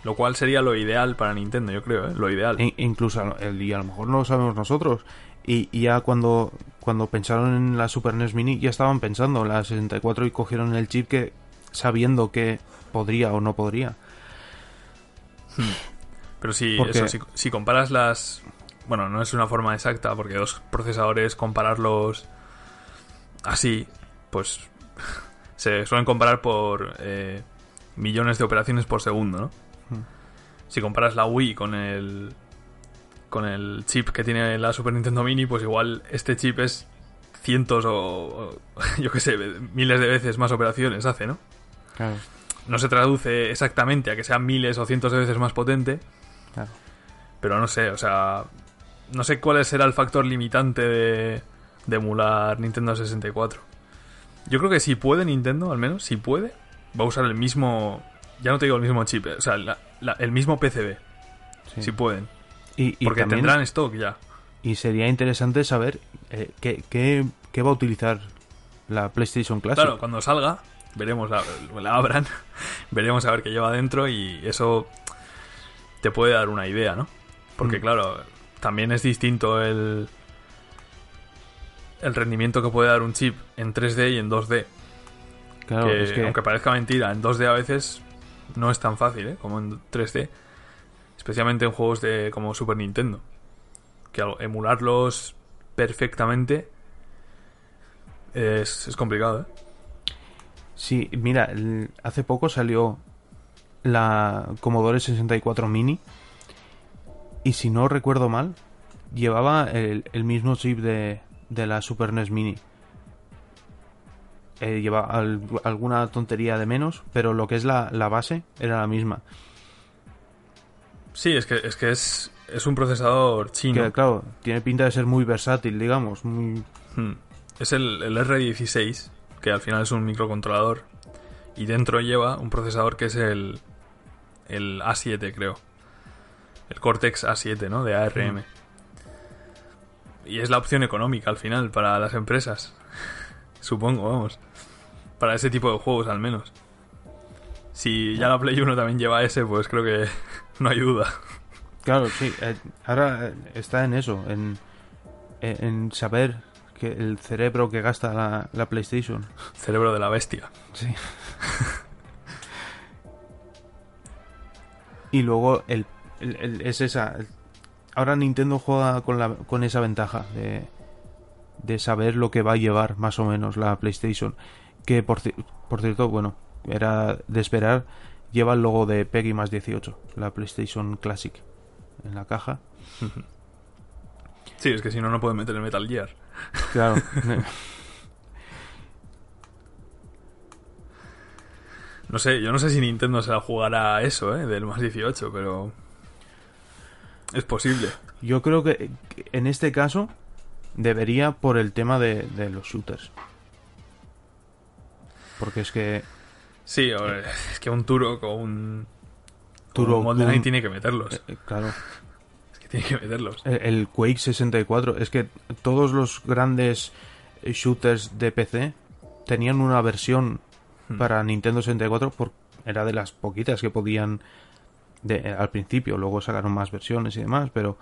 Lo cual sería lo ideal para Nintendo, yo creo, ¿eh? Lo ideal. E- incluso el y a lo mejor no lo sabemos nosotros. Y, y ya cuando, cuando pensaron en la Super NES Mini, ya estaban pensando en la 64 y cogieron el chip que sabiendo que podría o no podría. Pero si, Porque- eso, si, si comparas las... Bueno, no es una forma exacta, porque dos procesadores, compararlos así, pues se suelen comparar por eh, millones de operaciones por segundo, ¿no? Si comparas la Wii con el con el chip que tiene la Super Nintendo Mini, pues igual este chip es cientos o, o yo qué sé, miles de veces más operaciones hace, ¿no? Claro, No se traduce exactamente a que sea miles o cientos de veces más potente, claro. pero no sé, o sea, no sé cuál será el factor limitante de, de emular Nintendo 64. Yo creo que si puede Nintendo, al menos, si puede, va a usar el mismo, ya no te digo el mismo chip, eh, o sea, la- la- el mismo PCB, sí. si pueden, Y, y porque también- tendrán stock ya. y sería interesante saber eh, qué, qué- qué va a utilizar la PlayStation Classic. Claro, cuando salga, veremos, la, la abran, veremos a ver qué lleva dentro y eso te puede dar una idea, ¿no? Porque Mm. claro, también es distinto el el rendimiento que puede dar un chip en 3D y en 2D. Claro, que, es que aunque parezca mentira, en 2D a veces no es tan fácil, ¿eh? Como en 3D. Especialmente en juegos de como Super Nintendo. Que emularlos perfectamente es, complicado, ¿eh? Sí, mira, hace poco salió la Commodore 64 Mini y si no recuerdo mal, llevaba el, el mismo chip de, de la Super NES Mini. Eh, llevaba al- alguna tontería de menos, pero lo que es la, la base era la misma. Sí, es que es, que es, es un procesador chino. Que claro, tiene pinta de ser muy versátil, digamos, muy... Hmm. Es el, el R16, que al final es un microcontrolador. Y dentro lleva un procesador que es el, el A7, creo. El Cortex A7, ¿no? De ARM. Y es la opción económica al final para las empresas. Supongo, vamos. Para ese tipo de juegos al menos. Si ya la Play 1 también lleva ese, pues creo que no hay duda. Claro, sí, eh, ahora eh, está en eso, en, en en saber que el cerebro que gasta la, la PlayStation. Cerebro de la bestia. Sí. y luego el, el- el- es esa. ahora Nintendo juega con, la, con esa ventaja de, de saber lo que va a llevar más o menos la PlayStation. Que por, por cierto, bueno, era de esperar, lleva el logo de Peggy más 18, la PlayStation Classic, en la caja. Sí, es que si no, no pueden meter el Metal Gear. Claro. No sé, yo no sé si Nintendo se la jugará a eso, ¿eh? Del más 18, pero... Es posible. Yo creo que que en este caso debería por el tema de, de los shooters. Porque es que Sí, es que un Turok o un... Turok, o un tiene que meterlos. Eh, eh, claro. Es Que tiene que meterlos. El, el Quake 64. Es que todos los grandes shooters de PC tenían una versión Hmm. para Nintendo 64. Por, era de las poquitas que podían de, eh, al principio. Luego sacaron más versiones y demás, pero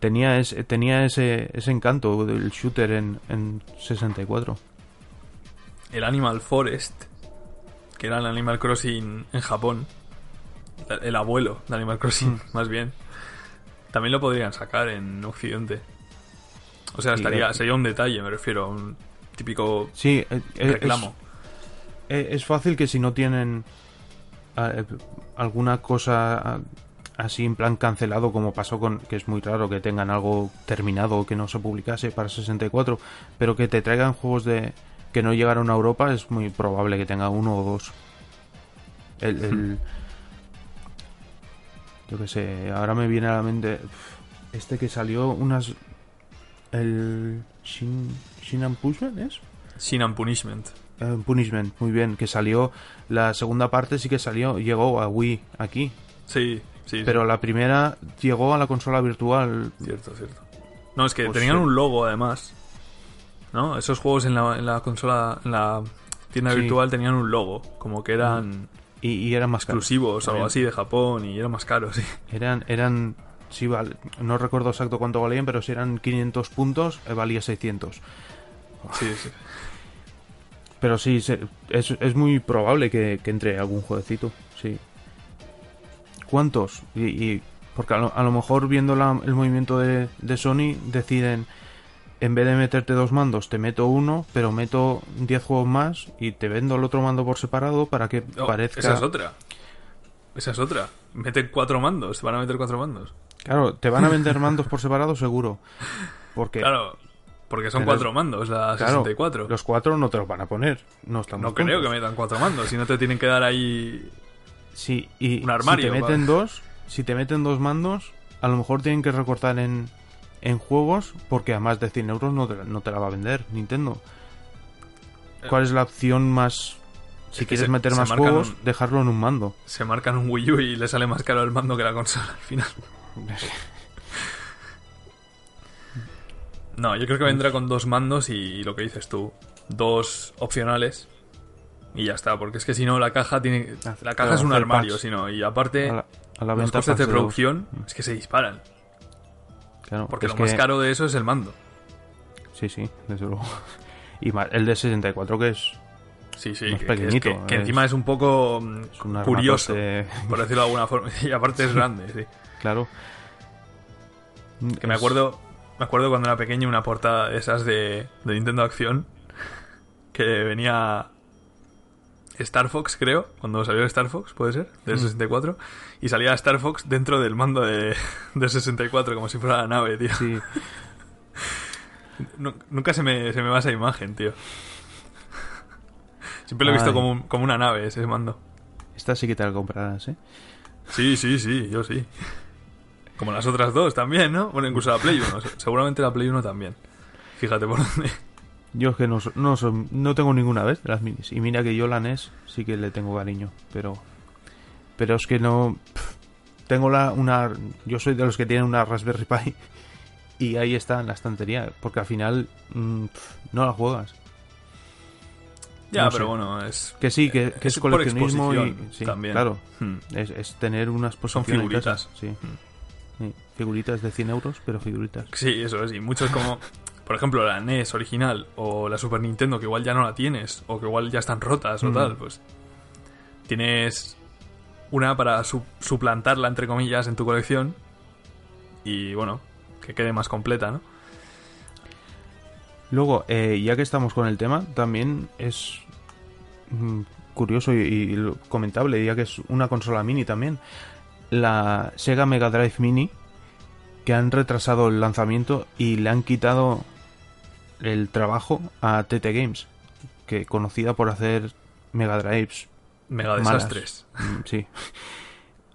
tenía ese, tenía ese, ese encanto del shooter en, en 64. El Animal Forest, que era el Animal Crossing en Japón. El- El abuelo de Animal Crossing, más bien. También lo podrían sacar en Occidente. O sea, estaría, eh. sería un detalle, me refiero. Un típico Sí, eh, eh, reclamo. Es, es fácil que si no tienen alguna cosa así en plan cancelado como pasó con que es muy raro que tengan algo terminado que no se publicase para 64 pero que te traigan juegos de que no llegaron a Europa es muy probable que tenga uno o dos el, el- yo que sé ahora me viene a la mente este que salió unas el Shin, Shin and Punishment es Sin and Punishment. eh, Punishment, muy bien, que salió la segunda parte sí que salió, llegó a Wii aquí, Sí, sí. pero la primera llegó a la consola virtual. Cierto, cierto. No, es que Pues tenían sí. un logo además. ¿No? Esos juegos en la, en la consola, en la tienda Sí. virtual tenían un logo. Como que eran Y, y eran más caros. exclusivos o algo así de Japón y eran más caros, sí. Eran, eran, sí, val- no recuerdo exacto cuánto valían, pero si eran 500 puntos, eh, valía 600. Sí, sí. Pero sí, se- es, es muy probable que, que entre algún jueguecito, sí. ¿Cuántos? Y, y- porque a lo, a lo mejor viendo la- el movimiento de, de Sony deciden, en vez de meterte dos mandos, te meto uno, pero meto 10 juegos más y te vendo el otro mando por separado para que No, parezca... Esa es otra. Esa es otra. Meten cuatro mandos. Van a meter cuatro mandos. Claro, te van a vender mandos por separado seguro. Porque Claro. Porque son cuatro mandos, la claro, 64. los cuatro no te los van a poner. No, estamos No creo que metan cuatro mandos. Si no te tienen que dar ahí. Sí, y Un armario, si te meten dos, si te meten dos mandos, a lo mejor tienen que recortar en, en juegos, porque a más de 100 euros no te, la- no te la va a vender Nintendo. ¿Cuál es la opción más... Si que quieres se- meter se más juegos, un- dejarlo en un mando. Se marcan un Wii U y le sale más caro el mando que la consola al final. No, yo creo que vendrá con dos mandos y lo que dices tú. Dos opcionales. Y ya está, porque es que si no la caja tiene. La Claro, caja es un armario, si no. Y aparte, A la, a la los costes de producción es que se disparan. Claro, Porque lo más caro de eso es el mando. Sí, sí, desde luego. Y más, el de 64 que es, Sí, sí, que, es pequeñito, que, que es- encima es un poco mm, es curioso, por decirlo de alguna forma. Y aparte es grande, sí. claro. Que me acuerdo, me acuerdo cuando era pequeño una portada de esas de, de Nintendo Acción que venía Star Fox, creo, cuando salió Star Fox, puede ser, Mm. del 64, y salía Star Fox dentro del mando de, de 64, como si fuera la nave, tío. Sí, Nu- Nunca se me, se me va esa imagen, tío. Siempre lo he visto Ay. como, un- como una nave, ese mando. esta sí que te la comprarás, ¿eh? Sí, sí, sí, yo sí. Como las otras dos también, ¿no? Bueno, incluso la Play 1. se- Seguramente la Play 1 también. Fíjate por dónde. Yo es que no, no, no tengo ninguna vez de las minis. Y mira que yo la NES sí que le tengo cariño, pero... Pero es que no... Tengo la, una... Yo soy de los que tienen una Raspberry Pi y ahí está en la estantería, porque al final mm, no la juegas. Ya, No pero sé. bueno, es. Que sí, que, que es, Es por coleccionismo y... Sí, también. claro. Hmm. Es, es tener unas Son figuritas. Hmm. Sí. Sí, Figuritas de 100 euros, pero figuritas. Sí, eso es. Y muchos como. Por ejemplo, la NES original o la Super Nintendo, que igual ya no la tienes, o que igual ya están rotas o Mm. tal, pues. Tienes una para su- suplantarla, entre comillas, en tu colección. Y bueno, que quede más completa, ¿no? Luego, eh, ya que estamos con el tema, también es mm, curioso y, y comentable, ya que es una consola mini también, la Sega Mega Drive Mini, que han retrasado el lanzamiento y le han quitado el trabajo a TT Games, que conocida por hacer Mega Drives. Mega desastres. mm, sí.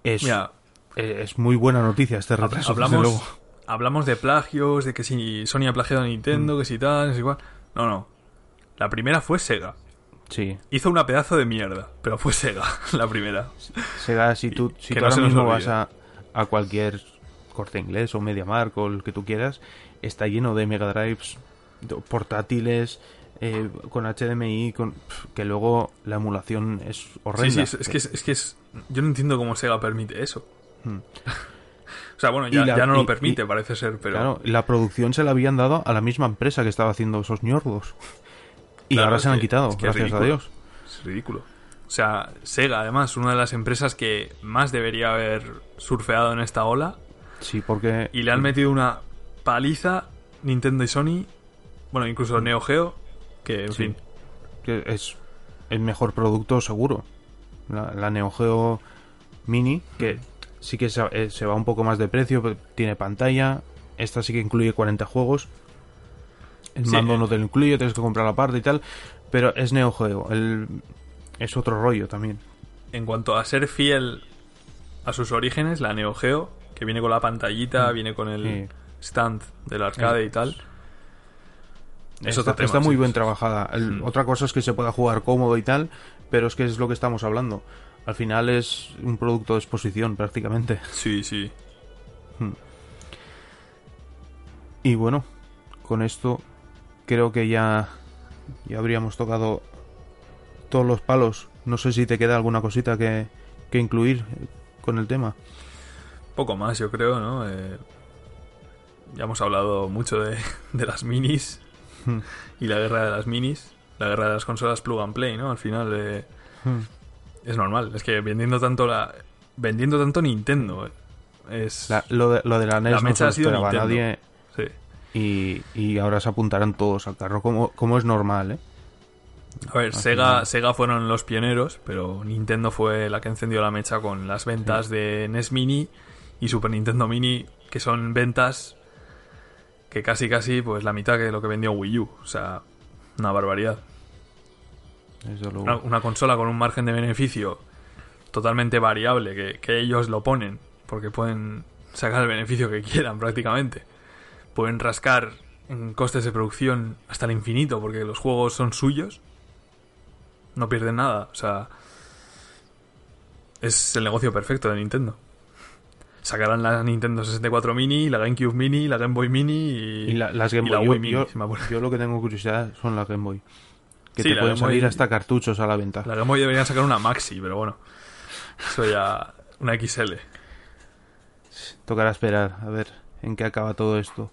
Es, Mira, eh, es muy buena noticia este retraso. hablamos, luego. hablamos de plagios, de que si Sony ha plagiado a Nintendo, Mm. que si tal, si igual. No, no. La primera fue Sega. Sí. Hizo una pedazo de mierda, pero fue Sega la primera. Sega, si tú, si que tú no ahora mismo vas a, a cualquier Corte Inglés o MediaMark o el que tú quieras, está lleno de Mega Drives portátiles eh, con HDMI, con, que luego la emulación es horrenda. sí, es, es que es, es que es... Yo no entiendo cómo Sega permite eso. Hmm. o sea, bueno, ya, la- ya no y- lo permite, y- parece ser, pero... Claro, la producción se la habían dado a la misma empresa que estaba haciendo esos ñordos. Y Claro, ahora se la han quitado, que gracias a. Dios. Es ridículo. O sea, Sega, además, una de las empresas que más debería haber surfeado en esta ola Sí, porque... y le han metido una paliza Nintendo y Sony, bueno, incluso Neo Geo, que, en Sí. fin, que es el mejor producto seguro. La, la Neo Geo Mini, que sí que se, eh, se va un poco más de precio, pero tiene pantalla. Esta sí que incluye 40 juegos. El Sí. mando no te lo incluye, tienes que comprar aparte y tal. Pero es Neo Geo, el, es otro rollo también. en cuanto a ser fiel a sus orígenes, la Neo Geo, que viene con la pantallita, viene con el Sí. stand del arcade y tal. Es está, tema, está muy sí. bien trabajada. El- Mm. Otra cosa es que se pueda jugar cómodo y tal, pero es que es lo que estamos hablando. Al final es un producto de exposición prácticamente. Sí, sí. Y bueno, con esto creo que ya, ya habríamos tocado todos los palos. No sé si te queda alguna cosita que, que incluir con el tema. Poco más, yo creo, ¿no? Eh, ya hemos hablado mucho de, de las minis. y la guerra de las minis, la guerra de las consolas plug and play, ¿no? Al final eh, es normal. Es que vendiendo tanto la vendiendo tanto Nintendo eh, es La- lo, de, lo de la NES no mecha se lo ha sido nadie sí. y, y ahora se apuntarán todos al carro como, como es normal, ¿eh? A ver, Sega. Sega fueron los pioneros, pero Nintendo fue la que encendió la mecha con las ventas de NES Mini y Super Nintendo Mini, que son ventas que casi casi pues la mitad que lo que vendió Wii U. O sea, una barbaridad. Una consola con un margen de beneficio totalmente variable, que, que ellos lo ponen, porque pueden sacar el beneficio que quieran prácticamente. Pueden rascar en costes de producción hasta el infinito, porque los juegos son suyos. No pierden nada, o sea... Es el negocio perfecto de Nintendo. Sacarán la Nintendo 64 Mini, la GameCube Mini, la Game Boy Mini y, Y la- las Game y la Boy. Wii yo, Mini, yo- si me acuerdo. yo lo que tengo curiosidad son las Game Boy. Que Sí, te pueden Boy- salir hasta cartuchos a la venta. La Game Boy deberían sacar una Maxi, pero bueno. Eso ya... Una XL. Tocará esperar a ver en qué acaba todo esto.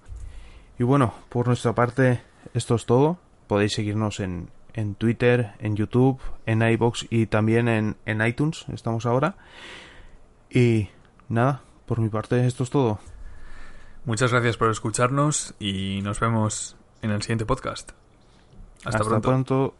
Y bueno, por nuestra parte, esto es todo. Podéis seguirnos en, en Twitter, en YouTube, en iBox y también en, en iTunes. Estamos ahora. Y nada, por mi parte, esto es todo. Muchas gracias por escucharnos y nos vemos en el siguiente podcast. Hasta, pronto. pronto.